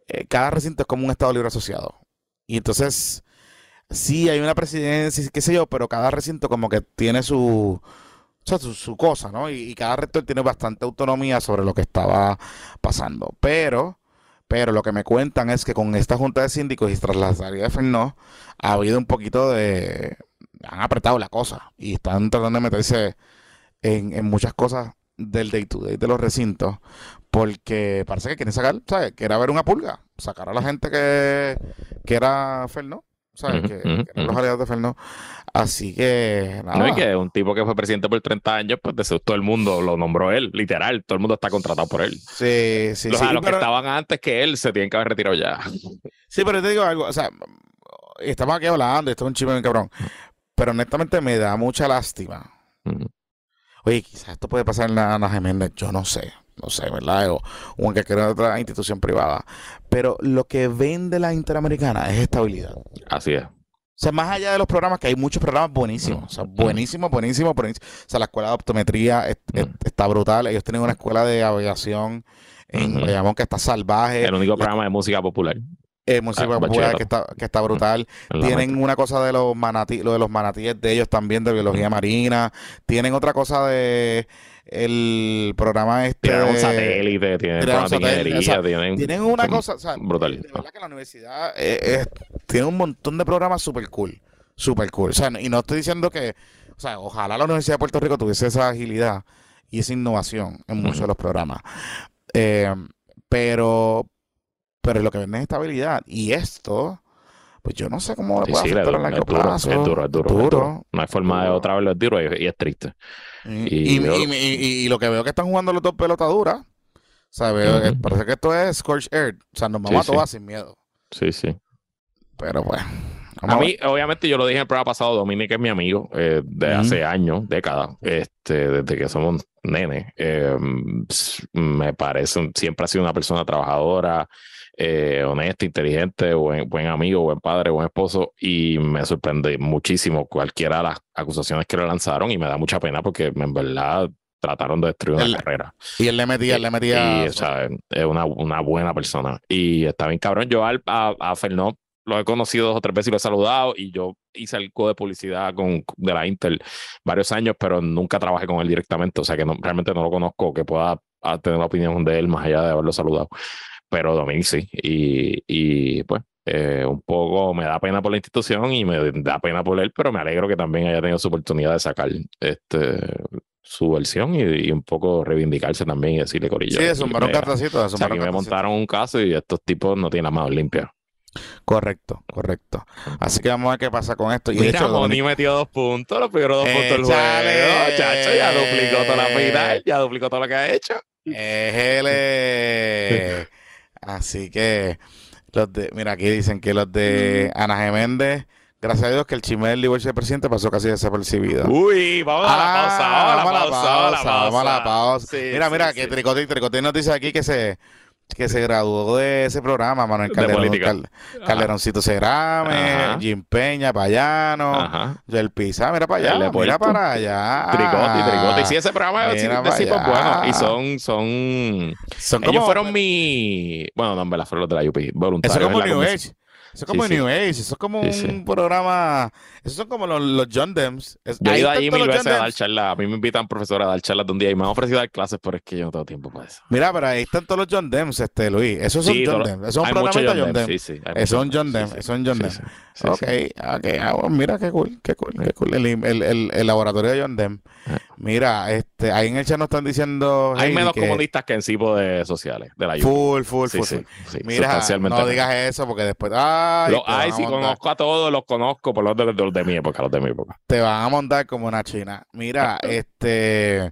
eh, cada recinto es como un Estado Libre Asociado. Y entonces, sí hay una presidencia, qué sé yo, pero cada recinto como que tiene su, o sea, su, su cosa, ¿no? Y, y cada rector tiene bastante autonomía sobre lo que estaba pasando. Pero, pero lo que me cuentan es que con esta junta de síndicos y tras la salida de Fernó, ha habido un poquito de... Han apretado la cosa y están tratando de meterse en, en muchas cosas del day to day de los recintos porque parece que quieren sacar, ¿sabes? Que era ver una pulga, sacar a la gente que, que era Fernó, ¿sabes? Que, que eran los aliados de Fernó. Así que, nada. No, y que un tipo que fue presidente por 30 años, pues de todo el mundo lo nombró él, literal, todo el mundo está contratado por él. Sí, sí, o sí. sea, los que pero, estaban antes que él se tienen que haber retirado ya. sí, pero te digo algo, o sea, estamos aquí hablando, esto es un chisme bien cabrón, pero honestamente me da mucha lástima. Oye, quizás esto puede pasar en la Ana Jiménez, yo no sé, no sé, ¿verdad? O, o en cualquier otra institución privada. Pero lo que vende la Interamericana es estabilidad. O Así es. sea, más allá de los programas, que hay muchos programas buenísimos, o sea, Mm. buenísimos, buenísimos, buenísimos. O sea, la escuela de optometría es- es- Mm. está brutal. Ellos tienen una escuela de aviación en. Bayamón que está salvaje. El único La- programa de música popular. eh, música Ah, popular que está, que está brutal. Tienen una cosa de los manatí, lo de los manatíes de ellos también, de biología marina. Tienen otra cosa de el programa este. Tienen un satélite, tienen o sea, tienen, Tienen una cosa, o sea, brutal. de verdad que la universidad eh, es- tiene un montón de programas super cool, super cool. O sea, y no estoy diciendo que, o sea, ojalá la Universidad de Puerto Rico tuviese esa agilidad y esa innovación en muchos de los programas. Eh, pero, pero lo que venden es estabilidad. Y esto, pues yo no sé cómo le Sí, puede sí, afectar es a largo duro, plazo. es duro, es duro, es duro. No hay forma de otra verlo, es duro y, y es triste. Y, Y y- yo- y- y- y lo que veo que están jugando los dos pelotaduras, o sea, veo que Ujú. parece que esto es Scorch Earth. O sea, nos vamos Sí, a todas sí. sin miedo. Sí, sí. Pero pues. A mí, obviamente, yo lo dije en el programa pasado, Dominic es mi amigo eh, de hace años, décadas, este, desde que somos nenes. Eh, me parece, un- siempre ha sido una persona trabajadora, eh, honesta, inteligente, buen, buen amigo, buen padre, buen esposo, y me sorprende muchísimo cualquiera de las acusaciones que le lanzaron, y me da mucha pena porque en verdad trataron de destruir una El- carrera. Y él le metía, él le metía. Y, o sea, es una, una buena persona. Y está bien cabrón. Yo al- a, a Fernó lo he conocido dos o tres veces y lo he saludado. Y yo hice algo de publicidad con, de la Intel varios años, pero nunca trabajé con él directamente. O sea que no, realmente no lo conozco, que pueda ah, tener una opinión de él más allá de haberlo saludado. Pero Dominic sí. Y, y pues. eh, un poco me da pena por la institución y me da pena por él, pero me alegro que también haya tenido su oportunidad de sacar este su versión y, y un poco reivindicarse también y decirle corillo. Sí, de aquí zumbar un me- cartacito, de o sea, aquí me montaron un caso y estos tipos no tienen manos limpias. Correcto, correcto. Así que vamos a ver qué pasa con esto. Y Mira, hecho, Moni metió dos puntos, los primeros dos puntos del juego. Chacho, ya duplicó toda la final, ya duplicó todo lo que ha hecho. Ejele. Así que los de, mira, aquí dicen que los de Ana Geméndez, gracias a Dios que el chisme del divorcio del presidente pasó casi desapercibido. Uy, vamos a la pausa, Ah, vamos a la pausa, vamos a la pausa. vamos a la pausa. Mira, mira, que Tricote, Tricote nos dice aquí que se que se graduó de ese programa, Manuel De Calderón. Cal- Calderoncito Cerame. Jim Peña, Payano. Joel Pizá, mira para El allá, mira para allá. Tricote, tricote. Y sí, ese programa Mira de es allá. bueno. Y son, son. Son Ellos como- fueron mi. Bueno, no, en verdad, fueron los de la UP. Eso Voluntarios. es como New. Age. Eso es como Sí, sí. New Age. Eso es como Sí, un sí. programa. Esos son como los, los John Dems. Es- Yo he ido allí mil veces John a dar Dems. charlas. A mí me invitan profesores a dar charlas de un día y me han ofrecido dar clases, pero es que yo no tengo tiempo para eso. Mira, pero ahí están todos los John Dems, este Luis. Esos son Sí, John Dems. Esos son hay programas muchos de John Dems. Sí, sí. son John sí, Dems. sí. Son John Sí, Dems. sí, sí, ok, sí. ok. Ah, bueno, mira qué cool, qué cool, qué cool. El, el, el, el laboratorio de John Dem. Ah. Mira, este, ahí en el chat nos están diciendo. Hay menos que comunistas que en CIPO de sociales, de la. Full, full, Sí, full. sí, sí, Mira, no digas eso porque después. Ay, Los te van hay, a sí, montar. conozco a todos, los conozco por los de, de los de mi época, los de mi época. te van a montar como una china. Mira, este,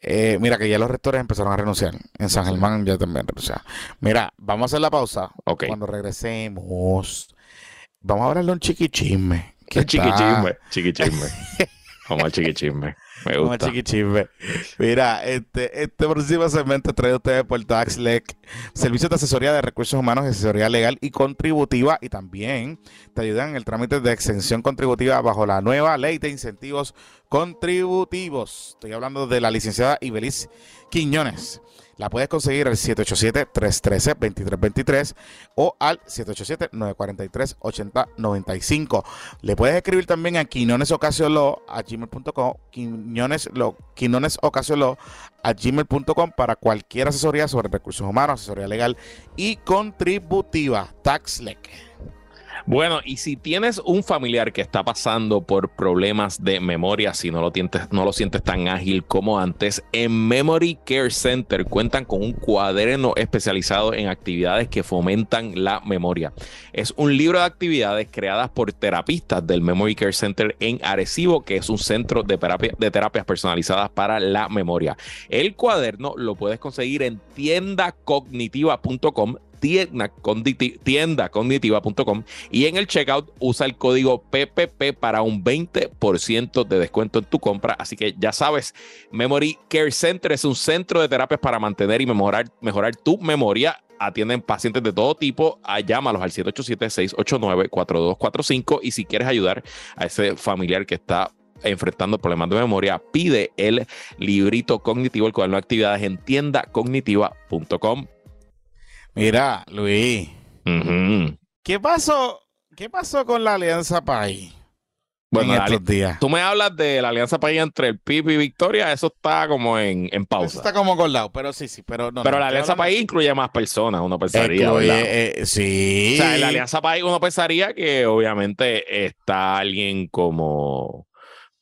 eh, mira que ya los rectores empezaron a renunciar. En San Germán ya también renunciaron. Mira, vamos a hacer la pausa. Cuando regresemos, vamos a hablarle un chiquichisme. ¿Qué Chiquichisme, chiquichisme. Como el chiquichisme. Me Como gusta. chiquichisme. Mira, este, este próximo segmento trae ustedes por TaxLec, servicios de asesoría de recursos humanos, asesoría legal y contributiva, y también te ayudan en el trámite de exención contributiva bajo la nueva ley de incentivos contributivos. Estoy hablando de la licenciada Ibeliz Quiñones. La puedes conseguir al 787-313-2323 o al 787-943-8095. Le puedes escribir también a Quinones Ocasiolo a gmail.com, Quinones, lo, Quinones a gmail.com para cualquier asesoría sobre recursos humanos, asesoría legal y contributiva. TaxLec. Bueno, y si tienes un familiar que está pasando por problemas de memoria, si no lo, sientes, no lo sientes tan ágil como antes, en Memory Care Center cuentan con un cuaderno especializado en actividades que fomentan la memoria. Es un libro de actividades creadas por terapistas del Memory Care Center en Arecibo, que es un centro de, de terapias personalizadas para la memoria. El cuaderno lo puedes conseguir en tiendacognitiva.com tienda cogniti- tiendacognitiva.com y en el checkout usa el código PPP para un 20% de descuento en tu compra. Así que ya sabes, Memory Care Center es un centro de terapias para mantener y mejorar, mejorar tu memoria. Atienden pacientes de todo tipo. Ah, llámalos al 787-689-4245 y si quieres ayudar a ese familiar que está enfrentando problemas de memoria, pide el librito cognitivo, el cuaderno de actividades en tiendacognitiva.com. Mira, Luis. ¿qué pasó? ¿Qué pasó con la Alianza País Bueno, en estos días? Tú me hablas de la alianza país entre el PIB y Victoria, eso está como en, en Eso pausa. está como colado, pero sí, sí, pero no. Pero no, la alianza hablando- país incluye más personas, uno pensaría. Eh, sí. O sea, en la alianza país uno pensaría que obviamente está alguien como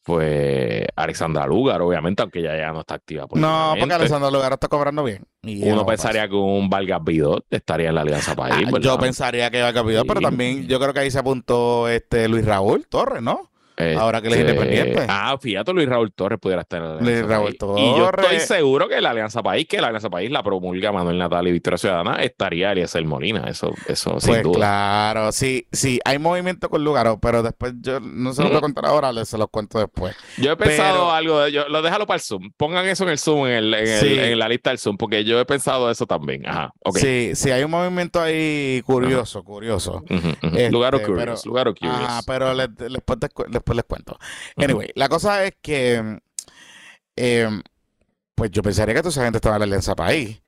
pues Alexandra Lugar, obviamente, aunque ya, ya no está activa. No, porque. Alessandro Lugaro está cobrando bien. y Uno no pensaría que un Vargas Vidot estaría en la alianza país. Ah, yo pensaría que a cambiar, pero también yo creo que ahí se apuntó este Luis Raúl Torres, ¿no? Ahora que él es Este, independiente. Ah, fíjate, Luis Raúl Torres pudiera estar en la Luis Alianza Raúl País. Y yo estoy Torres. seguro que la Alianza País, que la Alianza País la promulga Manuel Natal y Victoria Ciudadana, estaría Eliezer Molina. Eso, eso sin Pues duda. claro, sí, sí, hay movimiento con Lugaro, pero después yo no se lo voy a contar ahora, les- se los cuento después. Yo he pensado Pero- algo de yo, lo déjalo para el Zoom. Pongan eso en el Zoom, en, el, en, el- Sí. en la lista del Zoom, porque yo he pensado eso también. Ajá. Ok. Sí, sí, hay un movimiento ahí curioso, curioso. Este, Lugaro pero- Curious. Lugaro Curious. Ah, pero les- después, te cu- después les cuento. Anyway, la cosa es que, eh, pues yo pensaría que toda esa gente estaba en la Alianza País,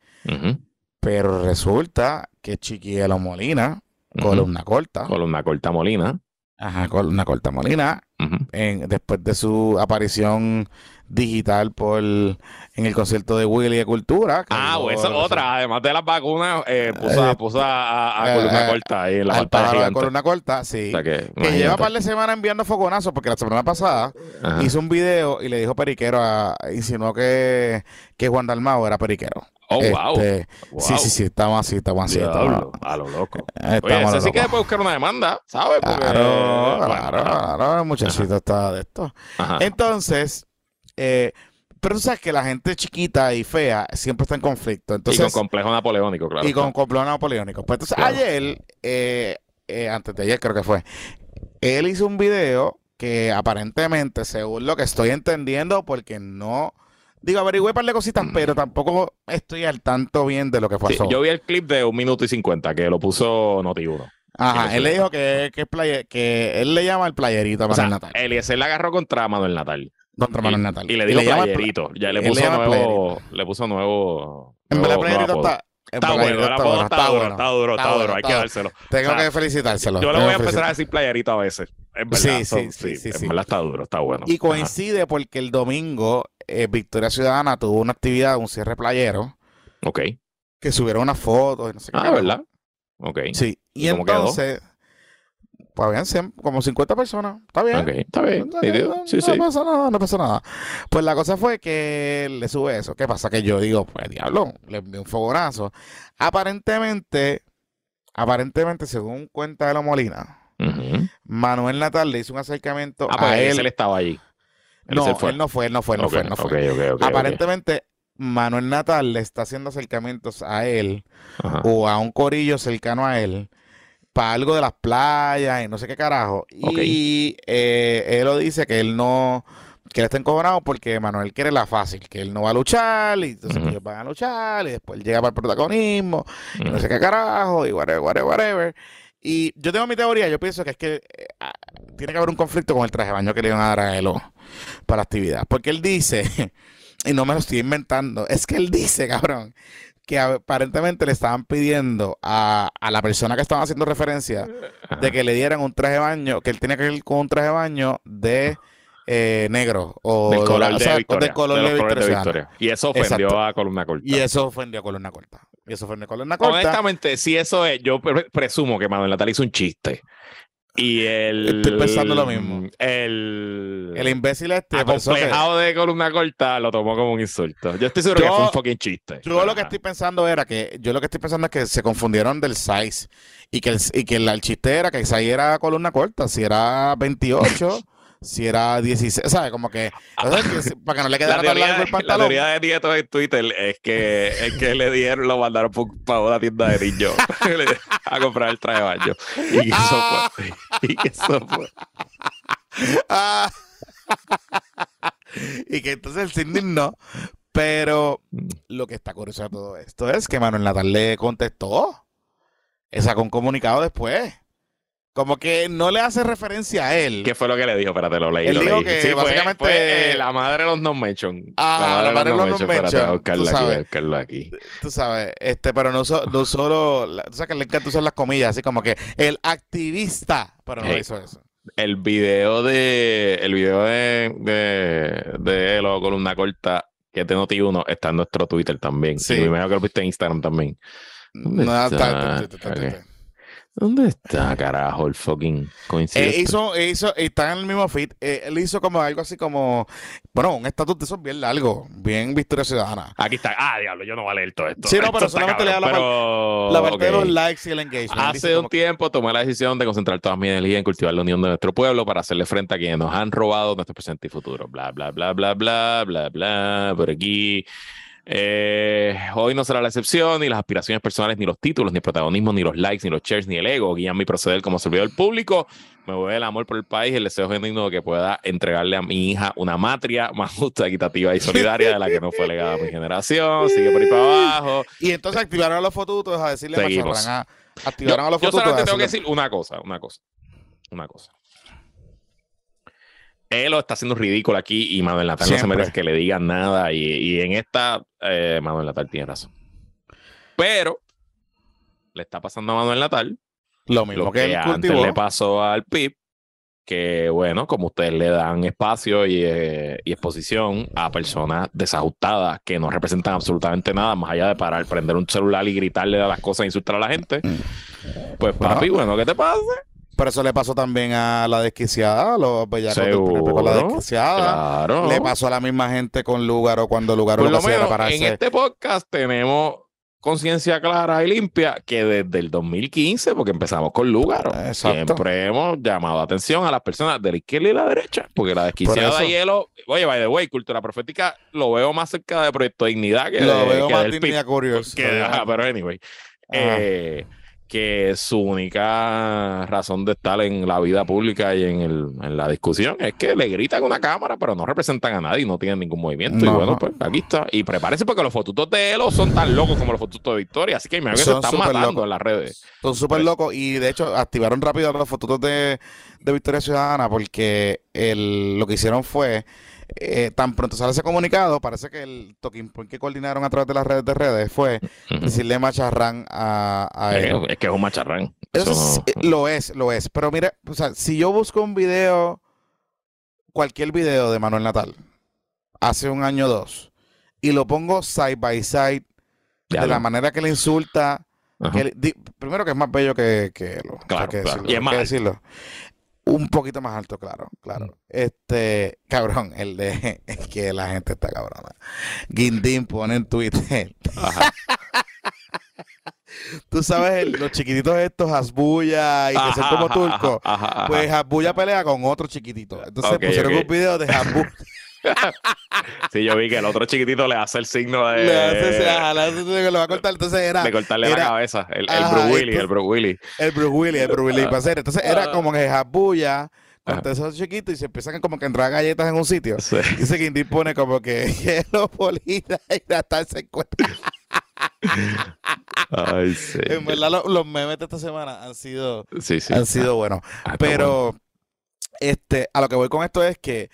pero resulta que Chiquielo Molina, ujú. columna corta, Columna corta Molina. ajá, columna corta Molina, en- después de su aparición digital por en el concierto de Willy de Cultura. Ah, digo, pues esa es otra. Además de las vacunas, eh, puso, Eh, puso a, a- a eh, columna eh, corta ahí en la al de columna corta, sí. O sea que, que lleva un par de semanas enviando fogonazos porque la semana pasada Ajá. hizo un video y le dijo periquero a, insinuó que, que Juan Dalmao era periquero. Oh, wow. Este, wow. Sí, sí, sí, estamos así, estamos así. estamos- a lo loco. Oye, ese sí locos. que puede buscar una demanda, ¿sabes? Porque- Claro, bueno, claro, claro, el muchachito está de esto. ajá. Entonces, eh, pero tú sabes que la gente chiquita y fea siempre está en conflicto. y Entonces, con complejo napoleónico, claro. y con complejo napoleónico. Pues entonces, Claro. ayer, eh, eh, antes de ayer creo que fue, él hizo un video que aparentemente, según lo que estoy entendiendo, porque no, digo, averigüé un par de cositas, pero tampoco estoy al tanto bien de lo que Mm. Sí, pasó. yo vi el clip de un minuto y cincuenta que lo puso Noti1. Ajá, él le dijo que, que, es playe- que él le llama el playerito a O sea, Manuel Natal. Eliezer la agarró contra Manuel Natal. Contra y- Manuel Natal. Y le playerito. Ya le puso nuevo. Le puso nuevo. En verdad, playerito está. en Está bueno, está duro, está duro, Está duro, hay que dárselo. Tengo que felicitárselo. Yo le voy a empezar a decir playerito a veces. Es verdad. Sí, sí, sí, sí, En verdad está duro, está bueno. Y coincide porque el domingo eh, Victoria Ciudadana tuvo una actividad, un cierre playero, Ok. que subieron unas fotos y no sé qué. Ah. ¿verdad? Ok. Sí. Y, entonces, pues habían cien- como 50 personas. Está bien. Está bien. No, nítido. no, Sí, no sí. pasa nada, no pasa nada. Pues la cosa fue que le sube eso. ¿Qué pasa? Que yo digo, pues diablo, le envié un fogonazo. Aparentemente, aparentemente, según cuenta de la Molina. Manuel Natal le hizo un acercamiento Ah, pues a él. él estaba allí. Él no, él no fue, él no fue, él no fue, él no fue. Aparentemente, Manuel Natal le está haciendo acercamientos a él Ajá. o a un corillo cercano a él para algo de las playas y no sé qué carajo. Y eh, él lo dice que él no, que él está encojonado porque Manuel quiere la fácil, que él no va a luchar y entonces ellos van a luchar y después él llega para el protagonismo y no sé qué carajo y whatever, whatever, whatever. Y yo tengo mi teoría, yo pienso que es que eh, ah, tiene que haber un conflicto con el traje de baño que le iban a dar a él o- para la actividad. Porque él dice, y no me lo estoy inventando, es que él dice, cabrón, que aparentemente le estaban pidiendo a, a la persona que estaban haciendo referencia de que le dieran un traje de baño, que él tenía que ir con un traje de baño de eh, negro o del color o de sea, Victoria. del color de de, de Victoria. Y eso ofendió Exacto. a Columna Corta. Y eso ofendió a Columna Corta. Y eso ofendió a Columna Corta. Honestamente, si eso es, yo pre- presumo que Manuel Natal hizo un chiste. Y el. Estoy pensando lo mismo. El. El imbécil este que- acomplejado de columna corta lo tomó como un insulto. Yo estoy seguro que fue un fucking chiste. Yo lo que estoy pensando era que, yo lo que estoy pensando es que se confundieron del size y que el, y que el, el chiste era que el size era columna corta, si era 28, si era 16, ¿sabes? Como que, o sea, que para que no le quedara tan largo el de, la pantalón. teoría de Nieto en Twitter es que, es que le dieron, lo mandaron para una tienda de niños a comprar el traje de baño. Y que eso fue. Y que eso fue. Ah. y que entonces el Sidney no. Pero lo que está curioso de todo esto es que Manuel Natal le contestó. Le sacó un comunicado después. Como que no le hace referencia a él. ¿Qué fue lo que le dijo? Espérate, lo leí. Él lo dijo leí. que fue- básicamente- fue, eh, la madre de los non mention. Ah, la madre de los non Espérate, mention, voy a buscarlo tú aquí. Tú sabes, este, pero no, so- no solo, tú sabes que le encanta usar las comillas, así como que el activista, pero no Hey. hizo eso. El video de. El video de. De, de él o columna corta que es de Noti1 está en nuestro Twitter también. Sí. Y me imagino que lo viste en Instagram también. ¿Dónde No, está? ta- ta- Ok. ¿Dónde está, carajo, el fucking coincidencia? Eh, hizo, hizo, está en el mismo feed. eh, él hizo como algo así como, bueno, un estatus de esos bien largo, bien Victoria Ciudadana. Aquí está. Ah, diablo, yo no voy a leer todo esto. Sí, no, Esto pero solamente le da la pero- La parte de los likes y el engagement. Hace un tiempo tomé la decisión de concentrar todas mis energías en cultivar la unión de nuestro pueblo para hacerle frente a quienes nos han robado nuestro presente y futuro. Bla, bla, bla, bla, bla, bla, bla, por aquí. Eh, hoy no será la excepción, ni las aspiraciones personales, ni los títulos, ni el protagonismo, ni los likes, ni los shares, ni el ego guían mi proceder como servidor público. Me voy el amor por el país, el deseo genuino de que pueda entregarle a mi hija una matria más justa, equitativa y solidaria de la que no fue legada a mi generación. Sigue por ahí para abajo. Y entonces activaron a los fotutos a decirle a Seguimos. Mazorrán, ah, Yo, activaron a los yo fotutos a solamente tengo que decir una cosa, una cosa, una cosa. Él lo está haciendo ridículo aquí y Manuel Natal no se merece que le digan nada y, y en esta eh, Manuel Natal tiene razón. Pero le está pasando a Manuel Natal lo mismo lo que, que antes cultivó. le pasó al PIB, que bueno, como ustedes le dan espacio y, eh, y exposición a personas desajustadas que no representan absolutamente nada, más allá de parar, prender un celular y gritarle a las cosas e insultar a la gente, pues papi, bueno, ¿qué te pasa? Pero eso le pasó también a la desquiciada, a los bellacos del PNP con la desquiciada. Claro. Le pasó a la misma gente con Lugaro cuando Lugaro Por lo lo menos en este podcast tenemos conciencia clara y limpia que desde el 2015, porque empezamos con Lugaro, Exacto. siempre hemos llamado atención a las personas de la izquierda y la derecha, porque la desquiciada eso. y hielo, oye, by the way, cultura profética lo veo más cerca de Proyecto Dignidad que, Lo de- veo que más del PIB. Que- ajá, pero anyway, eh, que su única razón de estar en la vida pública y en, el, en la discusión es que le gritan a una cámara, pero no representan a nadie y no tienen ningún movimiento. Y No. bueno, pues aquí está. Y prepárese porque los fotutos de Elo son tan locos como los fotutos de Victoria, así que me imagino que se están matando locos. en las redes. Son súper Pues- locos y de hecho activaron rápido los fotos de, de Victoria Ciudadana porque el, lo que hicieron fue, eh, tan pronto sale ese comunicado, parece que el talking point que coordinaron a través de las redes de redes fue decirle macharrán a, él. es que es un macharrán. Eso no- lo es, lo es. Pero mira, o sea, si yo busco un video, cualquier video de Manuel Natal, hace un año o dos, y lo pongo side by side, ya de la manera que le insulta, Ajá. que le- di- primero que es más bello que, que él. o sea, Claro, que claro. decirlo, Y es hay más que decirlo. Un poquito más alto, claro, claro. Este, cabrón, el de es que la gente está cabrona. Guindín pone en Twitter. Ajá. Tú sabes, el- los chiquititos estos, Hasbulla y que son como turcos. ajá, ajá, ajá. Pues Hasbulla pelea con otro chiquitito. Entonces pusieron un video de Hasbulla. Sí, yo vi que el otro chiquitito le hace el signo de, le hace ese- ajá, le hace ese- lo va a cortar. Entonces era de cortarle la era- cabeza. El, el Bruce Willis, entonces- el Bruce Willis. el Bruce Willis, el Bruce Willis para hacer. Entonces era Ah. como que con Ajá. todos esos chiquitos y se empiezan como que a entrar galletas en un sitio. Sí. Dice Guindín pone como que hielo, polita y hasta se encuentra. Ay, sí. En verdad, lo- los memes de esta semana han sido, Sí, sí. han sido buenos. Ah, bueno. Pero este, a lo que voy con esto es que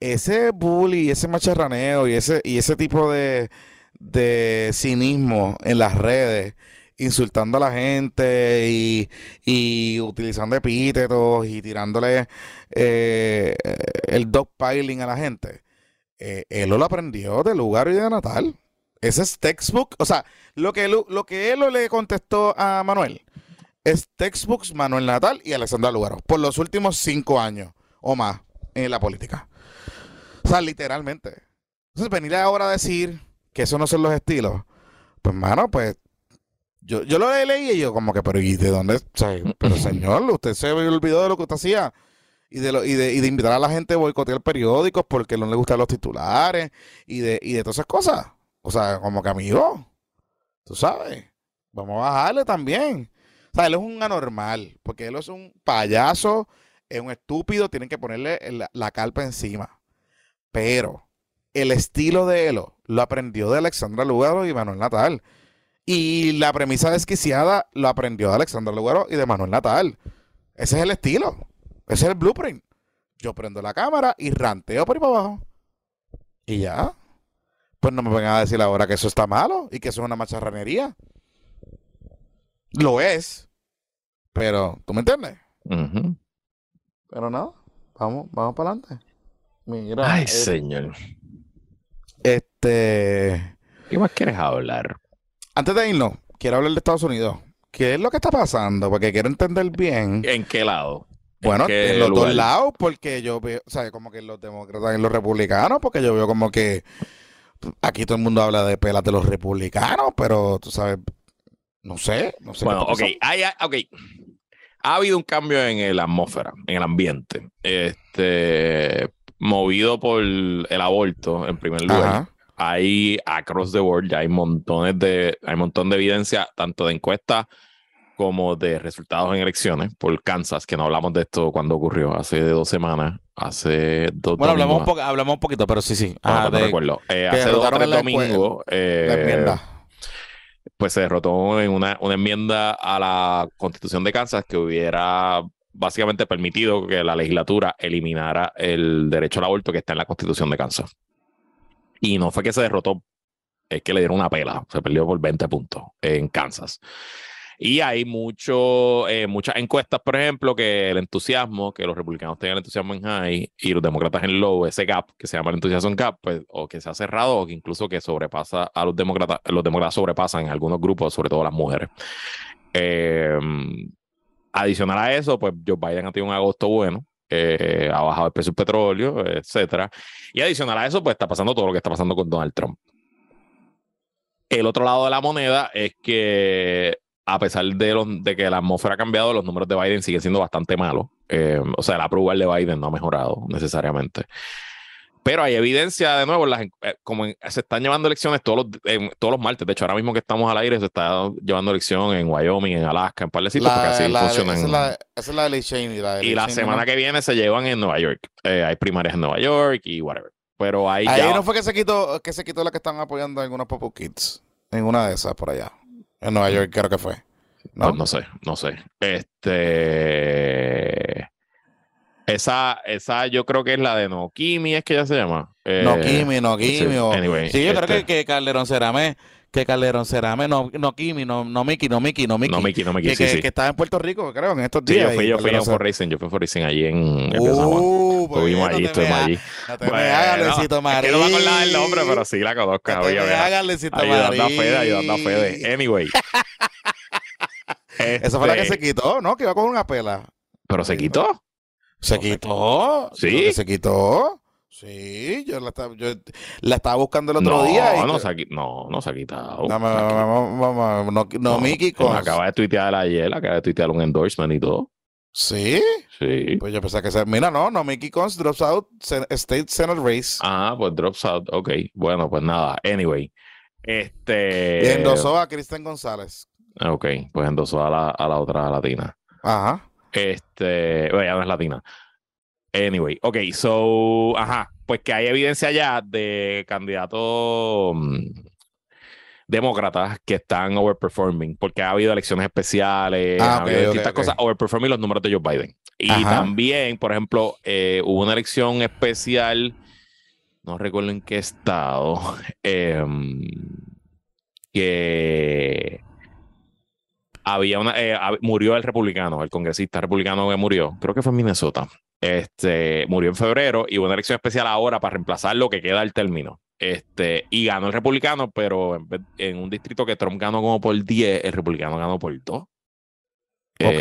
ese bully, ese macharraneo y ese, y ese tipo de, de cinismo en las redes, insultando a la gente y, y utilizando epítetos y tirándole eh, el dogpiling a la gente, eh, él lo aprendió de lugar y de Natal. Ese es textbook. O sea, lo que, lo que él le contestó a Manuel es textbooks Manuel Natal y Alessandra Lugaro por los últimos cinco años o más en la política. O sea, literalmente. Entonces, venir ahora a decir que eso no son los estilos, pues, mano, pues, yo, yo lo leí y yo como que, pero ¿y de dónde? O sea, pero señor, usted se olvidó de lo que usted hacía y de, lo, y de, y de invitar a la gente a boicotear periódicos porque no le gustan los titulares y de, y de todas esas cosas. O sea, como que amigo, tú sabes, vamos a bajarle también. O sea, él es un anormal, porque él es un payaso, es un estúpido, tienen que ponerle la, la carpa encima. Pero el estilo de Elo lo aprendió de Alexandra Lugaro y Manuel Natal. Y la premisa desquiciada lo aprendió de Alexandra Lugaro y de Manuel Natal. Ese es el estilo. Ese es el blueprint. Yo prendo la cámara y ranteo por ahí para abajo. Y ya. Pues no me vengan a decir ahora que eso está malo y que eso es una macharranería. Lo es. Pero, ¿tú me entiendes? Pero no. Vamos, vamos para adelante. Mira. Ay, señor. Este. ¿Qué más quieres hablar? Antes de irnos, quiero hablar de Estados Unidos. ¿Qué es lo que está pasando? Porque quiero entender bien. ¿En qué lado? ¿En Bueno, en los dos lados, porque yo veo, o sea, como que los demócratas y los republicanos, porque yo veo como que aquí todo el mundo habla de pelas de los republicanos, pero tú sabes, no sé, no sé. Bueno, ok, hay- ok. Ha habido un cambio en la atmósfera, en el ambiente, este, movido por el aborto en primer lugar. Ajá. Hay across the world, ya hay montones de, hay un montón de evidencia, tanto de encuestas como de resultados en elecciones por Kansas, que no hablamos de esto cuando ocurrió, hace dos semanas, hace dos Bueno, hablamos un, poco, hablamos un poquito, pero sí, sí. Ah, no, de- recuerdo. Eh, hace dos tres domingos. eh, pues se derrotó en una, una enmienda a la constitución de Kansas que hubiera básicamente permitido que la legislatura eliminara el derecho al aborto que está en la constitución de Kansas. Y no fue que se derrotó, es que le dieron una pela, se perdió por 20 puntos en Kansas. Y hay mucho, eh, muchas encuestas, por ejemplo, que el entusiasmo, que los republicanos tengan el entusiasmo en high y los demócratas en low, ese gap que se llama el entusiasmo gap, pues, o que se ha cerrado o que incluso que sobrepasa a los demócratas, los demócratas sobrepasan en algunos grupos, sobre todo las mujeres. Eh, Adicional a eso, pues Joe Biden ha tenido un agosto bueno, eh, ha bajado el precio del petróleo, etcétera. Y adicional a eso, pues está pasando todo lo que está pasando con Donald Trump. El otro lado de la moneda es que a pesar de, que la atmósfera ha cambiado, los números de Biden siguen siendo bastante malos. Eh, o sea, la approval de Biden no ha mejorado necesariamente. Pero hay evidencia, de nuevo, las, eh, como se están llevando elecciones todos los, todos los martes. De hecho, ahora mismo que estamos al aire, se está llevando elección en Wyoming, en Alaska, en par de sitios, porque así funcionan. Esa es la, de Cheney, Y la semana que viene se llevan en Nueva York. Eh, hay primarias en Nueva York y whatever. Pero ahí, ahí no fue que se quitó, que se quitó la que están apoyando algunos Popo Kids. En una de esas por allá. En Nueva York creo que fue. ¿No? Pues no sé, no sé. Este. Esa, esa yo creo que es la de Nokimi, es que ya se llama. Eh, Nokimi, Nokimi. Sí, sí yo creo que, este que Calderón Cerame, que Calderón Cerame, no, no Kimi, no, no Miki, no Miki, no Miki. No Miki, no Miki, que, sí, que, sí. que, estaba en Puerto Rico, creo, en estos días. Sí, yo fui, yo fui a For Racing, yo fui a For Racing allí en uh, Estuvimos allí, estuvimos allí. No te me hagas, Luisito Marín. No me acordaba el nombre, pero sí la conozco. No te me hagas, Luisito Marín. Ayudando a Fede, ayudando a Fede. Anyway. Esa fue la que se este quitó, ¿no? Que iba con una pela. ¿Pero se quitó? ¿Se quitó? ¿Sí? ¿Se quitó? Sí, yo la estaba, yo la estaba buscando el otro día. Y no, se ha, no, no se ha quitado. No, no, no, no, Mickey con... Acaba de tuitear ayer, acaba de tuitear un endorsement y todo. ¿Sí? Sí. Pues yo pensaba que se... Mira, no, no, Mickey Cons drops out State Senate Race. Ah, pues drops out. Ok. Bueno, pues nada. Anyway. Este... Y endosó a Kristen González. Ok, pues endosó a la, a la otra latina. Ajá. Este, bueno, ya no es latina. Anyway, ok, so, ajá, pues que hay evidencia ya de candidatos mm, demócratas que están overperforming, porque ha habido elecciones especiales, ah, ha habido distintas cosas, overperforming los números de Joe Biden. Y también, por ejemplo, eh, hubo una elección especial, no recuerdo en qué estado, eh, que había una, eh, murió el republicano, el congresista republicano que murió, creo que fue en Minnesota. Este, murió en febrero y hubo una elección especial ahora para reemplazar lo que queda del término. Este, y ganó el republicano, pero en, un distrito que Trump ganó como por 10, el republicano ganó por 2. Ok.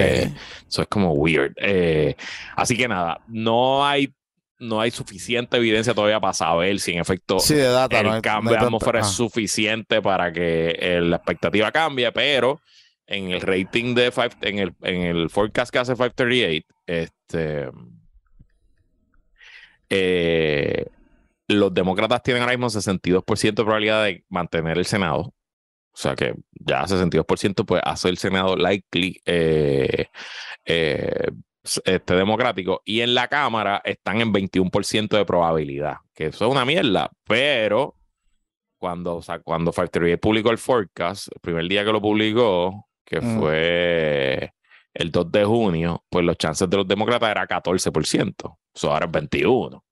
eso es como weird. Eh, así que nada, no hay no hay suficiente evidencia todavía para saber si en efecto el cambio de atmósfera es suficiente para que la expectativa cambie, pero en el rating de five, en el, en el forecast que hace 538, este, eh, los demócratas tienen ahora mismo 62% de probabilidad de mantener el Senado. O sea que ya 62% pues hace el Senado likely eh, eh, este democrático. Y en la Cámara están en 21% de probabilidad. Que eso es una mierda. Pero cuando, o sea, cuando 538 publicó el forecast, el primer día que lo publicó, que mm. fue el 2 de junio, pues los chances de los demócratas era 14%. Eso ahora es 21.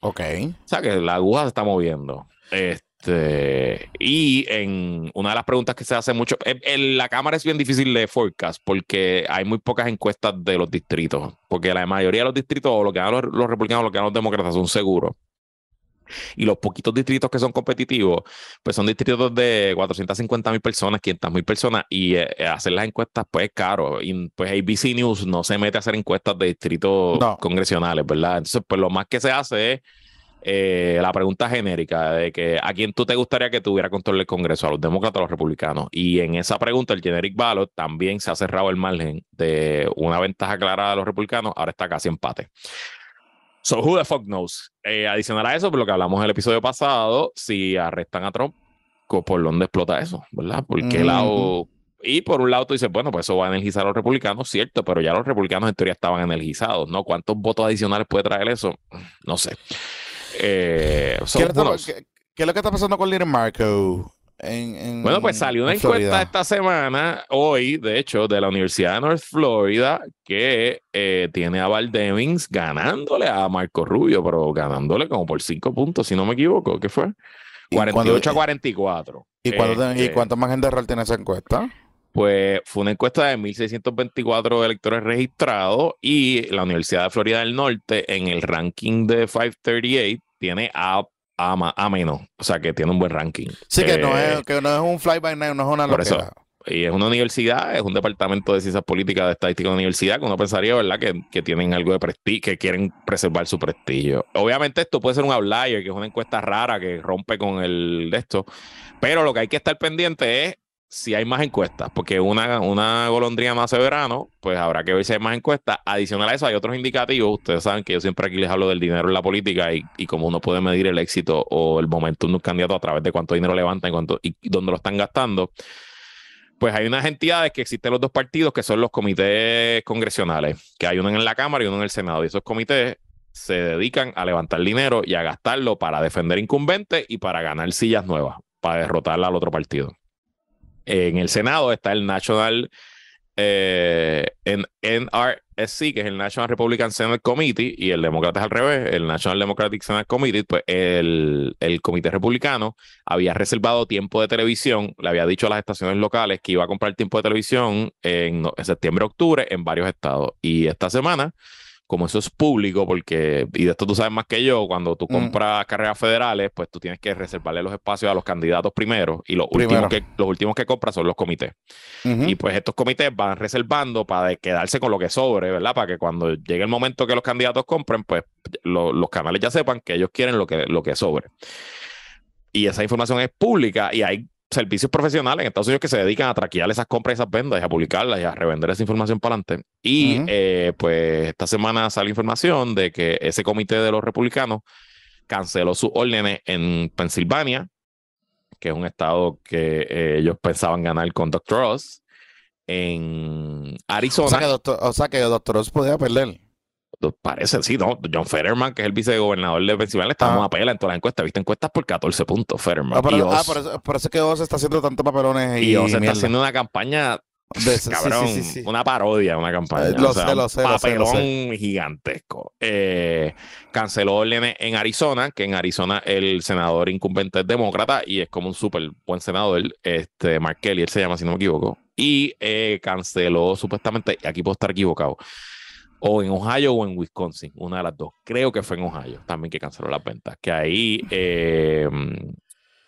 Ok. O sea que la aguja se está moviendo. Este, y en una de las preguntas que se hace mucho, en, la Cámara es bien difícil de forecast porque hay muy pocas encuestas de los distritos, porque la mayoría de los distritos, o lo que dan los, los republicanos, o lo que dan los demócratas, son seguros. Y los poquitos distritos que son competitivos, pues son distritos de 450 mil personas, 500 mil personas, y eh, eh, hacer las encuestas, pues es caro. Y pues ABC News no se mete a hacer encuestas de distritos congresionales, ¿verdad? Entonces, pues lo más que se hace es eh, la pregunta genérica de que a quién tú te gustaría que tuviera control del Congreso, a los demócratas o a los republicanos. Y en esa pregunta, el generic ballot también se ha cerrado el margen de una ventaja clara de los republicanos, ahora está casi empate. So, who the fuck knows? Eh, adicional a eso, por lo que hablamos en el episodio pasado, si arrestan a Trump, ¿por dónde explota eso? ¿Verdad? ¿Por qué lado? Y por un lado tú dices, bueno, pues eso va a energizar a los republicanos, cierto, pero ya los republicanos en teoría estaban energizados, ¿no? ¿Cuántos votos adicionales puede traer eso? No sé. Eh, ¿Qué, es lo que está pasando con Little Marco? Bueno, pues salió una encuesta esta semana, hoy, de hecho, de la Universidad de North Florida, que eh, tiene a Val Demings ganándole a Marco Rubio, pero ganándole como por 5 puntos, si no me equivoco. ¿Qué fue? 48 a 44. ¿Y, cuánto, ¿Y este, cuánto margen de error tiene esa encuesta? Pues fue una encuesta de 1.624 electores registrados y la Universidad de Florida del Norte en el ranking de 538 tiene a a, a menos. O sea, que tiene un buen ranking. Sí, que, no, es, eh, que no es un fly by night, no es una por eso, y es una universidad, es un departamento de ciencias políticas de estadística de universidad que uno pensaría, ¿verdad?, que, que tienen algo de prestigio, que quieren preservar su prestigio. Obviamente esto puede ser un outlier, que es una encuesta rara que rompe con el de esto, pero lo que hay que estar pendiente es si hay más encuestas, porque una, una golondrina no hace verano, pues habrá que ver si hay más encuestas. Adicional a eso, hay otros indicativos. Ustedes saben que yo siempre aquí les hablo del dinero en la política y, y cómo uno puede medir el éxito o el momento de un candidato a través de cuánto dinero levantan y, cuánto, y dónde lo están gastando. Pues hay unas entidades que existen los dos partidos que son los comités congresionales, que hay uno en la Cámara y uno en el Senado. Y esos comités se dedican a levantar dinero y a gastarlo para defender incumbentes y para ganar sillas nuevas, para derrotar al otro partido en el Senado está el National eh, en NRSC, que es el National Republican Senate Committee, y el demócrata es al revés, el National Democratic Senate Committee, pues el, el comité republicano había reservado tiempo de televisión, le había dicho a las estaciones locales que iba a comprar tiempo de televisión en, septiembre-octubre en varios estados. Y esta semana como eso es público, porque, y de esto tú sabes más que yo, cuando tú compras carreras federales, pues tú tienes que reservarle los espacios a los candidatos primero, y los, últimos que, los últimos que compras son los comités. Y pues estos comités van reservando para quedarse con lo que sobre, ¿verdad? Para que cuando llegue el momento que los candidatos compren, pues los canales ya sepan que ellos quieren lo que, lo que sobre. Y esa información es pública y hay servicios profesionales en Estados Unidos que se dedican a traquear esas compras y esas vendas y a publicarlas y a revender esa información para adelante. Y eh, pues esta semana sale información de que ese comité de los republicanos canceló sus órdenes en Pensilvania, que es un estado que eh, ellos pensaban ganar con Dr. Oz, en Arizona. O sea que Dr. O sea que Dr. Oz podía perder. Parece, sí, no. John Fetterman, que es el vicegobernador de Pensilvania, está ah. a pela en todas las encuestas. Viste encuestas por 14 puntos, Fetterman. Ah, ah por, eso, por, eso, que Oz está haciendo tantos papelones. Y, y Oz está haciendo una campaña cabrón, una parodia, una campaña. Eh, lo sé, lo sé, papelón gigantesco. Eh, canceló órdenes en Arizona, que en Arizona el senador incumbente es demócrata y es como un súper buen senador, este, Mark Kelly, él se llama, si no me equivoco. Y eh, canceló supuestamente, aquí puedo estar equivocado, o en Ohio o en Wisconsin, una de las dos. Creo que fue en Ohio también que canceló las ventas. Que ahí eh,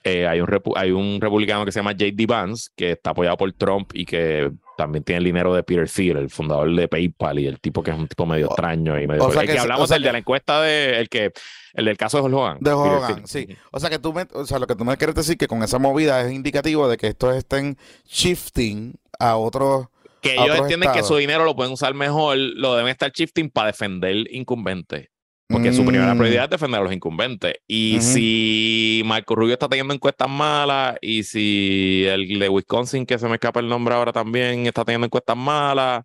eh, hay, un hay un republicano que se llama J.D. Vance, que está apoyado por Trump y que también tiene el dinero de Peter Thiel, el fundador de PayPal y el tipo que es un tipo medio extraño y medio. O sea que, hablamos del de la encuesta de el que el del caso de Jorge Hogan. De Jorge Hogan, sí. O sea que tú me, o sea, lo que tú me quieres decir que con esa movida es indicativo de que estos estén shifting a otros que ellos entienden que su dinero lo pueden usar mejor, lo deben estar shifting para defender incumbentes. Porque su primera mm. prioridad es defender a los incumbentes. Y si Marco Rubio está teniendo encuestas malas, y si el de Wisconsin, que se me escapa el nombre ahora también, está teniendo encuestas malas,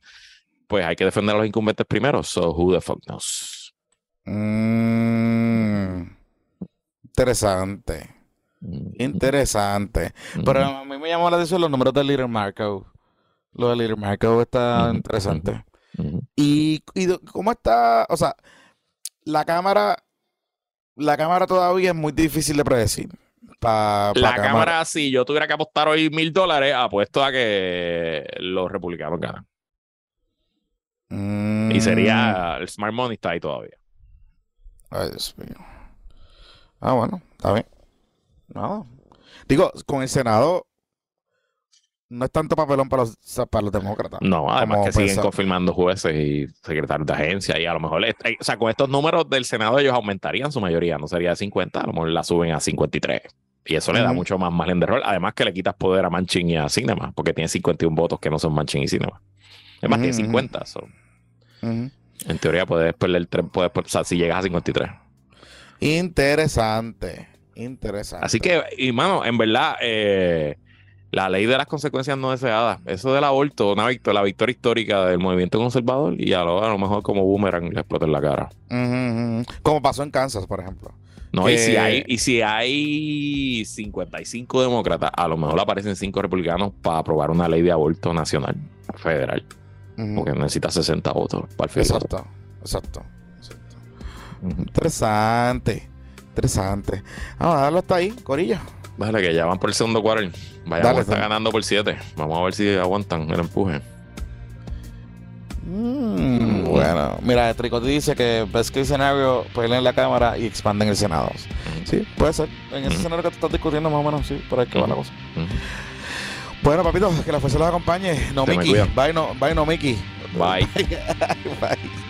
pues hay que defender a los incumbentes primero. So, who the fuck knows? Mm. Interesante. Mm. Interesante. Pero a mí me llamó la atención los números de Little Marco. Lo de Little Marco está interesante. y, cómo está, o sea, la cámara, la cámara todavía es muy difícil de predecir. la cámara, si yo tuviera que apostar hoy mil dólares, apuesto a que los republicanos ganan. Y sería, mm. el Smart Money está ahí todavía. Ay, Dios mío. Ah, bueno, está bien. No. Digo, con el Senado, no es tanto papelón para los, para los demócratas. No, además que siguen confirmando jueces y secretarios de agencia y a lo mejor, o sea, con estos números del Senado ellos aumentarían su mayoría, no sería de 50, a lo mejor la suben a 53. Y eso le da mucho más margen de rol. Además que le quitas poder a Manchin y a Cinema, porque tiene 51 votos que no son Manchin y Cinema. Es más, tiene 50. En teoría puedes perder, puedes, o sea, si llegas a 53. Interesante. Interesante. Así que, y mano, en verdad, eh, la ley de las consecuencias no deseadas. Eso del aborto, una victoria, la victoria histórica del movimiento conservador y a lo, a lo mejor como boomerang le explota en la cara. Como pasó en Kansas, por ejemplo. No, y, si hay, y si hay 55 demócratas, a lo mejor aparecen 5 republicanos para aprobar una ley de aborto nacional, federal. Porque necesita 60 votos para el federal. Exacto, exacto. exacto. Interesante, interesante. Vamos a darlo hasta ahí, Corilla. Vale, que ya van por el segundo quarter. Vaya, está ganando por 7. Vamos a ver si aguantan el empuje. Mm, bueno, mira, Tricotti dice que best case scenario en la cámara y expanden el Senado. Sí, puede ser. En ese escenario que tú estás discutiendo, más o menos, sí, por ahí que va la cosa. Bueno, papito, que la fuerza los acompañe. No, cuidan. Bye, no, bye, no, Mickey. Bye. Bye.